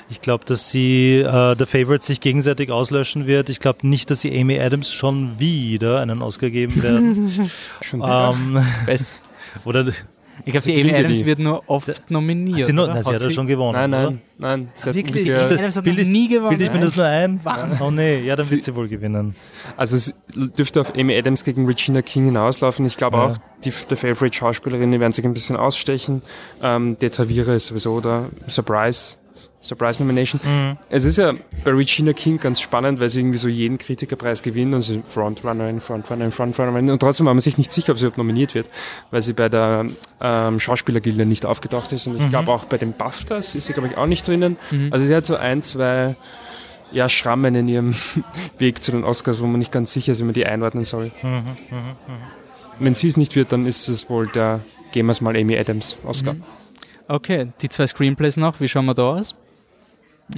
Ich glaube, dass sie äh, der Favorite sich gegenseitig auslöschen wird. Ich glaube nicht, dass sie Amy Adams schon wieder einen Ausgar geben werden. schon wieder. ähm, Best. oder Ich glaube, die Amy Adams wird nur oft nominiert. sie, noch, na, sie hat ja schon gewonnen. Nein, oder? nein, nein. Sie hat Wirklich? Also, Adams hat noch ich- nie gewonnen. Bilde ich mir das nur ein? Wahnsinn. Oh nee, ja, dann Sie- wird sie wohl gewinnen. Also es dürfte auf Amy Adams gegen Regina King hinauslaufen. Ich glaube Ja. auch, die der Favorite Schauspielerinnen werden sich ein bisschen ausstechen. Ähm, der Tavira ist sowieso da. Surprise. Surprise Nomination. Mhm. Es ist ja bei Regina King ganz spannend, weil sie irgendwie so jeden Kritikerpreis gewinnt und sie Frontrunnerin, Frontrunnerin, Frontrunnerin und trotzdem war man sich nicht sicher, ob sie überhaupt nominiert wird, weil sie bei der ähm, Schauspielergilde nicht aufgetaucht ist und ich glaube auch bei den BAFTAs ist sie glaube ich auch nicht drinnen. Also sie hat so ein, zwei ja, Schrammen in ihrem Weg zu den Oscars, wo man nicht ganz sicher ist, wie man die einordnen soll. Wenn sie es nicht wird, dann ist es wohl der, gehen wir es mal Amy Adams Oscar. Okay, die zwei Screenplays noch, wie schauen wir da aus?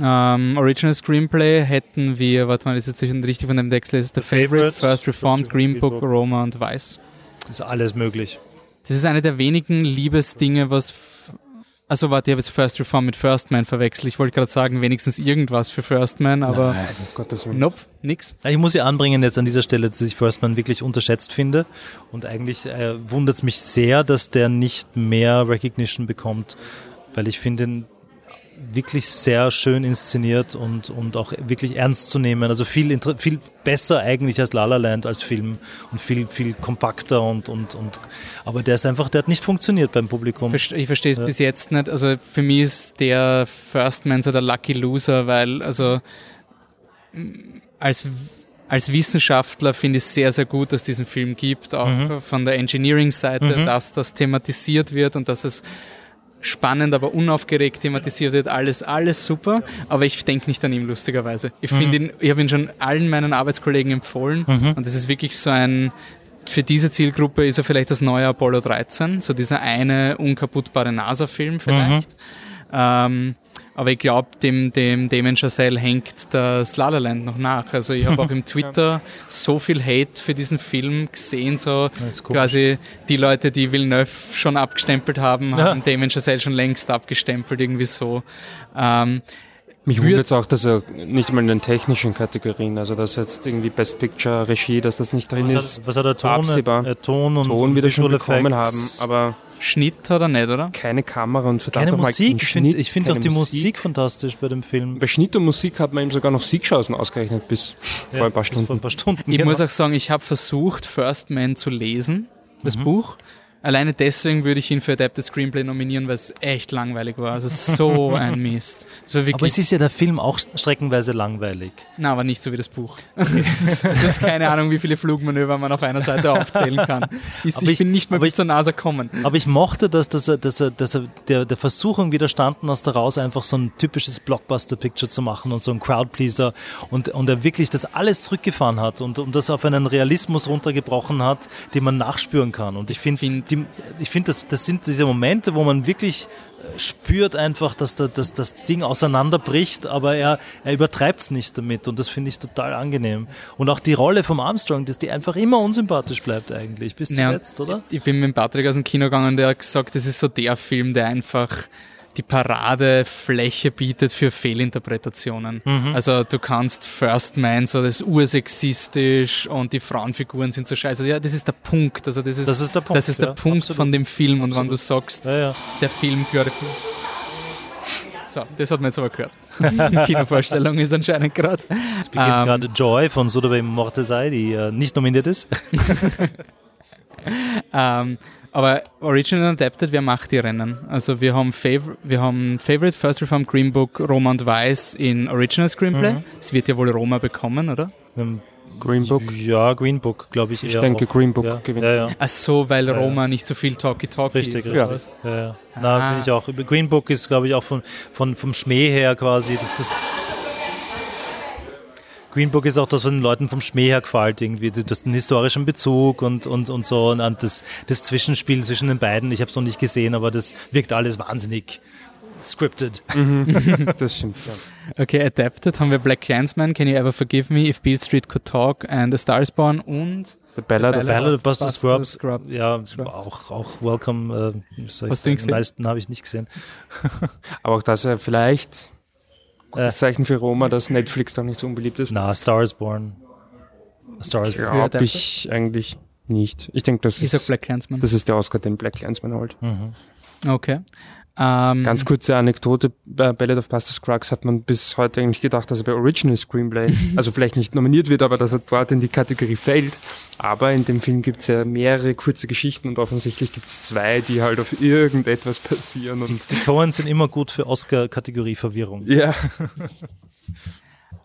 Ähm, Original Screenplay hätten wir, warte mal, ist jetzt nicht richtig von dem Text lese, The, Favorite, Favorite, First Reformed, Green Book, Book. Roma und Weiß. Ist alles möglich. Das ist eine der wenigen Liebesdinge, was. Also, warte, ich habe jetzt First Reform mit First Man verwechselt. Ich wollte gerade sagen, wenigstens irgendwas für First Man, aber. Um Gottes Willen. Nope, nix. Ja, Ich muss ja anbringen jetzt an dieser Stelle, dass ich First Man wirklich unterschätzt finde. Und eigentlich äh, wundert es mich sehr, dass der nicht mehr Recognition bekommt, weil ich finde ihn wirklich sehr schön inszeniert und, und auch wirklich ernst zu nehmen. Also viel, viel besser eigentlich als La La Land als Film und viel, viel kompakter und, und, und aber der ist einfach, der hat nicht funktioniert beim Publikum. Ich verstehe es bis jetzt nicht. Also für mich ist der First Man so der Lucky Loser, weil also als, als Wissenschaftler finde ich es sehr, sehr gut, dass es diesen Film gibt, auch von der Engineering-Seite, dass das thematisiert wird und dass es spannend, aber unaufgeregt thematisiert wird, alles, alles super, aber ich denke nicht an ihn lustigerweise. Ich finde ihn, ich habe ihn schon allen meinen Arbeitskollegen empfohlen und das ist wirklich so ein, für diese Zielgruppe ist er vielleicht das neue Apollo 13, so dieser eine unkaputtbare NASA-Film vielleicht. Ähm, aber ich glaube, dem, dem Damon Chazelle hängt das La La Land noch nach. Also ich habe auch im Twitter so viel Hate für diesen Film gesehen, so quasi die Leute, die Villeneuve schon abgestempelt haben, haben Damon Chazelle schon längst abgestempelt, irgendwie so. Ähm, Mich wundert es auch, dass er nicht mal in den technischen Kategorien, also dass jetzt irgendwie Best Picture, Regie, dass das nicht drin Was ist. hat, was hat er Ton, absehbar. äh, Ton und Ton wieder schon bekommen haben, aber Schnitt hat er nicht, oder? keine Kamera und verdammt keine Musik. Ich finde find auch die Musik. fantastisch bei dem Film. Bei Schnitt und Musik hat man ihm sogar noch Siegchancen ausgerechnet bis vor ein paar bis Vor ein Stunden. paar Stunden. Ich genau. muss auch sagen, ich habe versucht, First Man zu lesen, das Mhm. Buch. Alleine deswegen würde ich ihn für Adapted Screenplay nominieren, weil es echt langweilig war. Also so ein Mist. Aber es ist ja der Film auch streckenweise langweilig. na, aber nicht so wie das Buch. Das ist, ist keine Ahnung, wie viele Flugmanöver man auf einer Seite aufzählen kann. Ich, Aber ich, ich- bin nicht mal bis ich- zur NASA gekommen. Aber ich mochte das, dass er, dass er, dass er der, der Versuchung widerstanden hast, daraus einfach so ein typisches Blockbuster-Picture zu machen und so ein Crowdpleaser und, und er wirklich das alles zurückgefahren hat und, und das auf einen Realismus runtergebrochen hat, den man nachspüren kann. Und ich finde, find- die- ich finde, das, das sind diese Momente, wo man wirklich äh, spürt einfach, dass, da, dass das Ding auseinanderbricht, aber er, er übertreibt es nicht damit und das finde ich total angenehm. Und auch die Rolle vom Armstrong, dass die einfach immer unsympathisch bleibt eigentlich, bis zuletzt, oder? Ich bin mit Patrick aus dem Kino gegangen, der hat gesagt, das ist so der Film, der einfach die Paradefläche bietet für Fehlinterpretationen. Mhm. Also du kannst First Man, so das ist ursexistisch und die Frauenfiguren sind so scheiße. Also, ja, das ist der Punkt. Also das ist, Das ist der Punkt, Das ist der ja, Punkt absolut. von dem Film. Und wenn du sagst, Ja, der Film glorifiziert. So, das hat man jetzt aber gehört. Kinovorstellung ist anscheinend gerade. Es beginnt Ähm, gerade Joy von Sodobey Mortesai, die äh, nicht nominiert ist. Ähm, aber Original Adapted, wer macht die Rennen? Also wir haben, Favor wir haben Favorite, First Reform, Green Book, Roma und Weiß in Original Screenplay. Mhm. Es wird ja wohl Roma bekommen, oder? Ähm, Green Book. Ja, Green Book, glaube ich. Ich eher denke, auch. Green Book ja, gewinnt. Ja, ja. Ach so, weil Ja, ja. Roma nicht so viel Talkie-Talkie Richtig, ist. richtig. Ja, ja. Na, Ah. bin ich auch. Green Book ist, glaube ich, auch von, von, vom Schmäh her quasi. Das, das Green Book ist auch das, was den Leuten vom Schmäh her gefällt, irgendwie. Das den historischen Bezug und, und, und so. Und das, das Zwischenspiel zwischen den beiden. Ich habe es noch nicht gesehen, aber das wirkt alles wahnsinnig scripted. Das stimmt, ja. Okay, Adapted haben wir Black Clansman, Can You Ever Forgive Me, If Beale Street Could Talk and A Star is Born und The Ballad The of Ballad of Buster Buster Scrubs. Scrub. Ja, Scrubs. auch, auch Welcome. Äh, soll ich Hast du ihn gesehen? meisten habe ich nicht gesehen. Aber auch das er vielleicht Äh, das Zeichen für Roma, dass Netflix doch nicht so unbeliebt ist. na, Star is Born. A Star is Born. Adapted? ich eigentlich nicht. Ich denke, das ich ist, Black Clansman. das ist der Oscar, den Black Clansman holt. Mhm. Okay. Ähm, Ganz kurze Anekdote, bei Ballad of Buster Scruggs hat man bis heute eigentlich gedacht, dass er bei Original Screenplay, also vielleicht nicht nominiert wird, aber dass er dort in die Kategorie fällt. Aber in dem Film gibt es ja mehrere kurze Geschichten und offensichtlich gibt es zwei, die halt auf irgendetwas passieren. Und Die Coens sind immer gut für Oscar-Kategorie-Verwirrung. ja,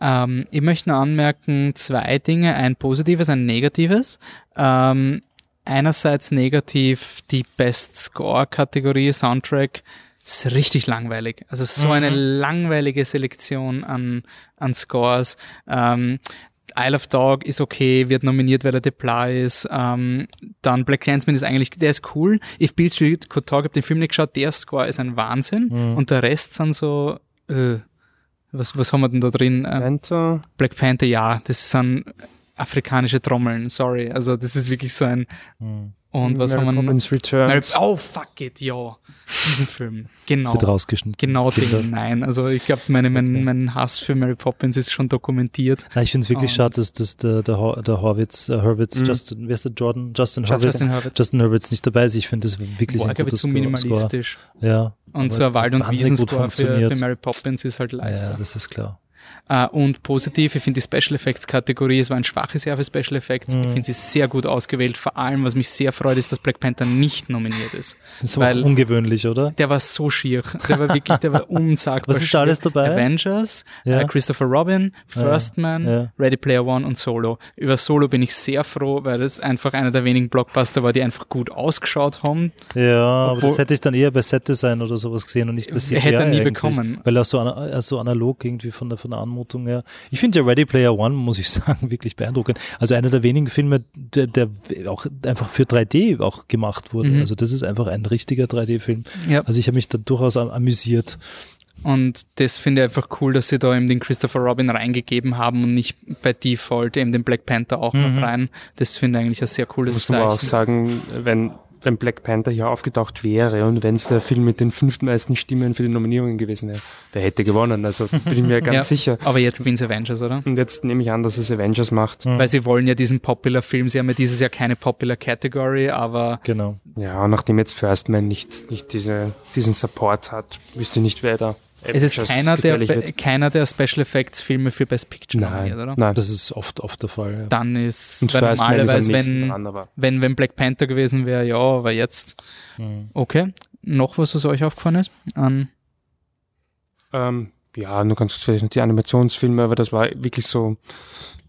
Ähm, ich möchte nur anmerken, zwei Dinge, ein positives, ein negatives. Ähm, einerseits negativ die Best Score-Kategorie, Soundtrack, ist richtig langweilig. Also so eine langweilige Selektion an, an Scores. Ähm, Isle of Dog ist okay, wird nominiert, weil er Depla ist. Ähm, dann Black Clansman ist eigentlich, der ist cool. If Beale Street Could Talk, hab den Film nicht geschaut, der Score ist ein Wahnsinn. Und der Rest sind so, äh, was, was haben wir denn da drin? Äh, Panther, Black Panther, ja, das sind afrikanische Trommeln, sorry. Also das ist wirklich so ein. Und was Mary haben wir noch? Poppins Mary, Returns. oh, fuck it, ja. Diesen Film. Genau. Wird rausgeschnitten. Genau Kinder. den, nein. Also ich glaube, meine, mein, Okay. mein Hass für Mary Poppins ist schon dokumentiert. Na, ich finde es wirklich schade, dass, dass der, der, Hor der Horwitz, äh, Horwitz, Mhm. Justin, wer ist der Jordan? Justin Justin Horwitz. Justin Horwitz nicht dabei ist. Ich finde das wirklich Boah, ein guter zu minimalistisch. Score. Ja. Und so ein Wald- und Wiesenscore für, für Mary Poppins ist halt leichter. Ja, das ist klar. Äh, und positiv, ich finde die Special Effects Kategorie, es war ein schwaches Jahr für Special Effects. Ich finde sie sehr gut ausgewählt. Vor allem, was mich sehr freut, ist, dass Black Panther nicht nominiert ist. Das ist weil ungewöhnlich, oder? Der war so schier. Der war wirklich, der war unsagbar Was ist da alles dabei? Avengers, Ja. äh, Christopher Robin, First Man, ja. Ready Player One und Solo. Über Solo bin ich sehr froh, weil das einfach einer der wenigen Blockbuster war, die einfach gut ausgeschaut haben. Ja, aber Obwohl- das hätte ich dann eher bei Set Design oder sowas gesehen und nicht bei CGI Hätte er nie eigentlich, bekommen. Weil er so, ana- so analog irgendwie von der, von der Anmutung her. Ich finde ja Ready Player One, muss ich sagen, wirklich beeindruckend. Also einer der wenigen Filme, der, der auch einfach für 3D auch gemacht wurde. Mhm. Also das ist einfach ein richtiger 3D-Film. Ja. Also ich habe mich da durchaus am- amüsiert. Und das finde ich einfach cool, dass sie da eben den Christopher Robin reingegeben haben und nicht bei Default eben den Black Panther auch Mhm. noch rein. Das finde ich eigentlich ein sehr cooles Muss man auch Zeichen. sagen, wenn, wenn Black Panther hier aufgetaucht wäre und wenn es der Film mit den fünftmeisten Stimmen für die Nominierungen gewesen wäre, der hätte gewonnen. Also bin ich mir ganz Ja. sicher. Aber jetzt gewinnt Avengers, oder? Und jetzt nehme ich an, dass es Avengers macht. Weil sie wollen ja diesen Popular-Film, sie haben ja dieses Jahr keine Popular-Category, aber Genau. Ja, und nachdem jetzt First Man nicht, nicht diese, diesen Support hat, wüsste ich nicht, wer da es ist keiner der, wird. keiner der Special Effects Filme für Best Picture nominiert, Nein, oder? nein. Das ist oft, oft der Fall. Ja. Dann ist, und weil ist normalerweise, wenn, dran, wenn, wenn Black Panther gewesen wäre, ja, aber jetzt. Mhm. Okay. Noch was, was euch aufgefallen ist? An Ähm, ja, nur ganz kurz vielleicht noch die Animationsfilme, aber das war wirklich so,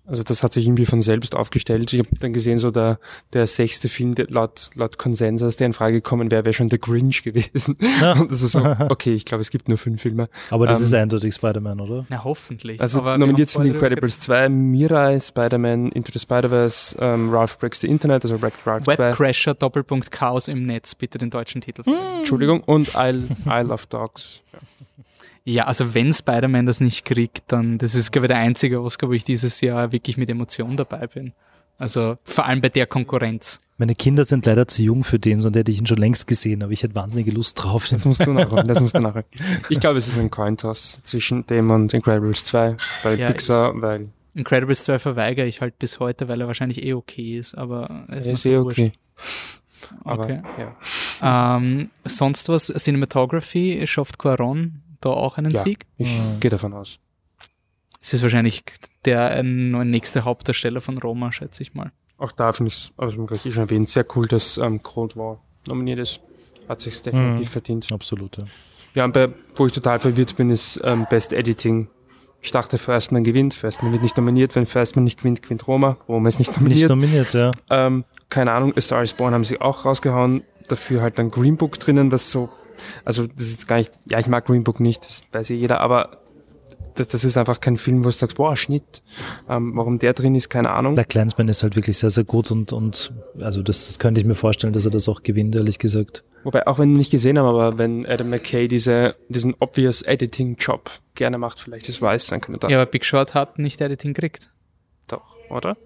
also das hat sich irgendwie von selbst aufgestellt. Ich habe dann gesehen, so der, der sechste Film, der laut, laut Konsensus, der in Frage gekommen wäre, wäre schon der Grinch gewesen. Und das ist so, okay, ich glaube, es gibt nur fünf Filme. Aber das Ähm, ist eindeutig Spider-Man, oder? Na, hoffentlich. Also Aber wir nominiert sind Incredibles 2, Mirai, Spider-Man, Into the Spider-Verse, ähm, Ralph Breaks the Internet, also Wreck-It Ralph 2, Webcrasher, Doppelpunkt Chaos im Netz, bitte den deutschen Titel. Entschuldigung, und Isle, Isle of Dogs. Ja, also wenn Spider-Man das nicht kriegt, dann, das ist, glaube ich, der einzige Oscar, wo ich dieses Jahr wirklich mit Emotion dabei bin. Also vor allem bei der Konkurrenz. Meine Kinder sind leider zu jung für den, sonst hätte ich ihn schon längst gesehen, aber ich hätte wahnsinnige Lust drauf. Das musst du nachholen, das musst du nachholen. Ich glaube, es ist ein Cointoss zwischen dem und Incredibles 2 bei Ja, Pixar, weil Incredibles 2 verweigere ich halt bis heute, weil er wahrscheinlich eh okay ist, aber es er ist eh okay. Aber, Okay. ja. Ähm, sonst was, Cinematography, schafft Quaron da auch einen Ja. Sieg? Ich Mhm. gehe davon aus. Es ist wahrscheinlich der äh, nächste Hauptdarsteller von Roma, schätze ich mal. Auch da finde ich es, also man gleich eh schon erwähnt, sehr cool, dass ähm, Cold War nominiert ist. Hat sich definitiv Mhm. verdient. Absolut. Ja. Ja, und bei, wo ich total verwirrt bin, ist ähm, Best Editing. Ich dachte, First Man gewinnt. First Man wird nicht nominiert. Wenn First Man nicht gewinnt, gewinnt Roma. Roma ist nicht Nicht nominiert. nominiert, ja. ähm, keine Ahnung, A Star is Born haben sie auch rausgehauen. Dafür halt dann Green Book drinnen, was so, also das ist jetzt gar nicht, ja, ich mag Green Book nicht, das weiß ja jeder, aber das, das ist einfach kein Film, wo du sagst, boah, Schnitt. Ähm, warum der drin ist, keine Ahnung. Black Clansman ist halt wirklich sehr, sehr gut und, und also das, das könnte ich mir vorstellen, dass er das auch gewinnt, ehrlich gesagt. Wobei, auch wenn wir nicht gesehen haben, aber wenn Adam McKay diese, diesen obvious Editing-Job gerne macht, vielleicht ist weiß sein Kandidat. Ja, aber Big Short hat nicht Editing gekriegt. Doch, oder?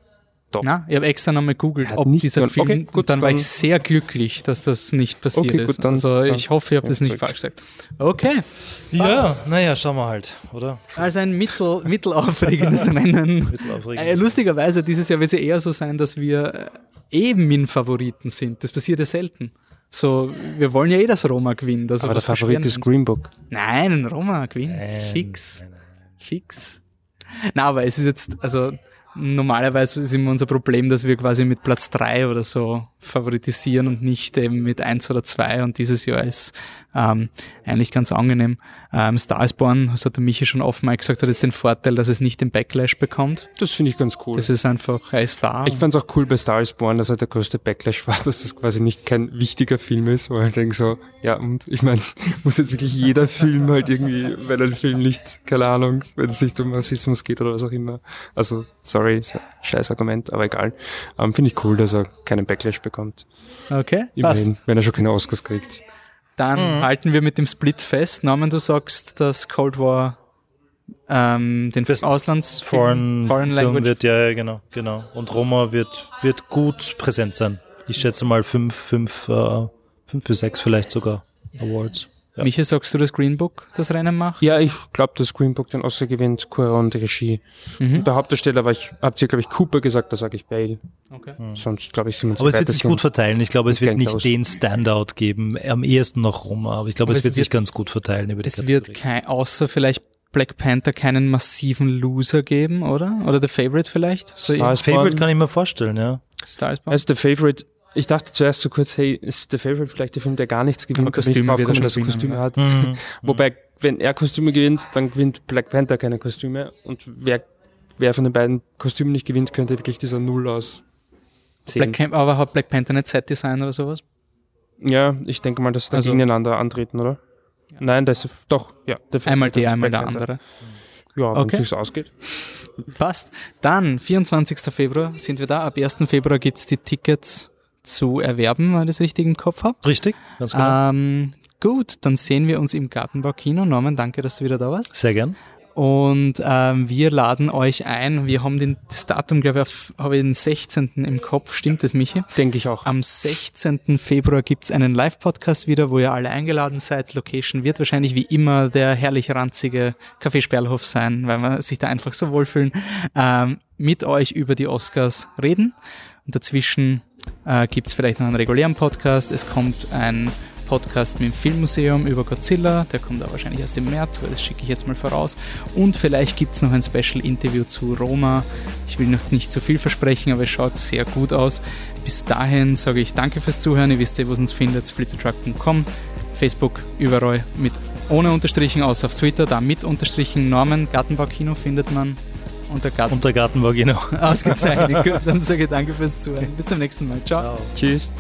Doch. Na, ich habe extra nochmal gegoogelt, hat ob nicht dieser gehört. Film, Okay, gut, und dann, war dann- ich sehr glücklich, dass das nicht passiert Okay, gut, ist. dann- also dann- ich hoffe, ich habe das nicht falsch gesagt. Okay, Ja, naja, schauen wir halt, oder? also ein mittel, mittelaufregendes Rennen. Mittelaufregend. Äh, lustigerweise, dieses Jahr wird es ja eher so sein, dass wir äh, eben Min-Favoriten sind. Das passiert ja selten. So, wir wollen ja eh, dass Roma gewinnt. Also aber der was Favorit ist wir uns? Green Book. Nein, Roma gewinnt. Nein, Fix. nein, nein. Fix. Na, aber es ist jetzt, also normalerweise ist immer unser Problem, dass wir quasi mit Platz drei oder so favoritisieren und nicht eben mit eins oder zwei und dieses Jahr ist ähm, eigentlich ganz angenehm. Ähm, Star is Born, das hat der Michi schon offen mal gesagt, hat jetzt den Vorteil, dass es nicht den Backlash bekommt. Das finde ich ganz cool. Das ist einfach ein Star. Ich fand's auch cool bei Star is Born, dass halt der größte Backlash war, dass das quasi nicht kein wichtiger Film ist, weil ich denke so, ja und ich meine, muss jetzt wirklich jeder Film halt irgendwie, wenn ein Film nicht, keine Ahnung, wenn es nicht um Rassismus geht oder was auch immer. Also, sorry, scheiß Argument, aber egal. Ähm, Finde ich cool, dass er keinen Backlash bekommt. okay, Immerhin, passt. wenn er schon keine Oscars kriegt. Dann halten wir mit dem Split fest. Norman, du sagst, dass Cold War ähm, den Best Auslands Foreign, Foreign Language wird, ja, ja, genau, genau. Und Roma wird, wird gut präsent sein. Ich schätze mal fünf, fünf, äh, fünf bis sechs vielleicht sogar Awards. Ja. Michi, sagst du, dass Green Book das Rennen macht? Ja, ich glaube, dass Green Book den Oscar gewinnt, Cuarón die Regie. Mhm. Bei Hauptdarsteller war ich, habt ihr, glaube ich, Cooper gesagt, da sage ich Bale. Okay. Sonst, glaube ich, sind wir Aber es wird sich gut verteilen. Ich glaube, es wird nicht close. den Standout geben. Am ehesten noch Roma, aber ich glaube, es es wird sich wird- ganz gut verteilen über die Es wird Kategorie. kein, außer vielleicht Black Panther keinen massiven Loser geben, oder? Oder The Favorite vielleicht? So Star Favorite kann ich mir vorstellen, ja. Star is Born. Also The Favorite ich dachte zuerst so kurz, hey, ist der Favorite vielleicht der Film, der gar nichts gewinnt, aber Kostüme nicht draufkommen, dass er Kostüme ja. hat. Mhm. Wobei, wenn er Kostüme gewinnt, dann gewinnt Black Panther keine Kostüme. Und wer, wer von den beiden Kostümen nicht gewinnt, könnte wirklich dieser Null aus Black Camp, aber hat Black Panther nicht Set-Design oder sowas? Ja, ich denke mal, dass sie also, gegeneinander antreten, oder? Ja. Nein, das ist doch, ja. einmal der, einmal der andere. Ja, wenn okay. es ausgeht. Passt. Dann, 24. Februar sind wir da. Ab 1. Februar gibt's die Tickets zu erwerben, wenn ich das richtig im Kopf habe. Richtig, ganz genau. Ähm, gut, dann sehen wir uns im Gartenbau-Kino. Norman, danke, dass du wieder da warst. Sehr gern. Und ähm, wir laden euch ein. Wir haben den, das Datum, glaube ich, habe ich den 16. im Kopf. Stimmt das, Michi? Denke ich auch. Am 16. Februar gibt's einen Live-Podcast wieder, wo ihr alle eingeladen seid. Location wird wahrscheinlich wie immer der herrlich ranzige Café Sperlhof sein, weil wir sich da einfach so wohlfühlen. Ähm, mit euch über die Oscars reden. Und dazwischen äh, gibt's vielleicht noch einen regulären Podcast. Es kommt ein Podcast mit dem Filmmuseum über Godzilla. Der kommt auch wahrscheinlich erst im März, aber das schicke ich jetzt mal voraus. Und vielleicht gibt es noch ein Special-Interview zu Roma. Ich will noch nicht zu viel versprechen, aber es schaut sehr gut aus. Bis dahin sage ich danke fürs Zuhören. Ihr wisst ja, wo es uns findet, flittertruck.com, Facebook, überall mit ohne Unterstrichen, außer auf Twitter, da mit Unterstrichen. Norman, Gartenbaukino findet man unter, Garten unter Gartenbau, genau. Ausgezeichnet. Gut, dann sage ich danke fürs Zuhören. Bis zum nächsten Mal. Ciao. Ciao. Tschüss.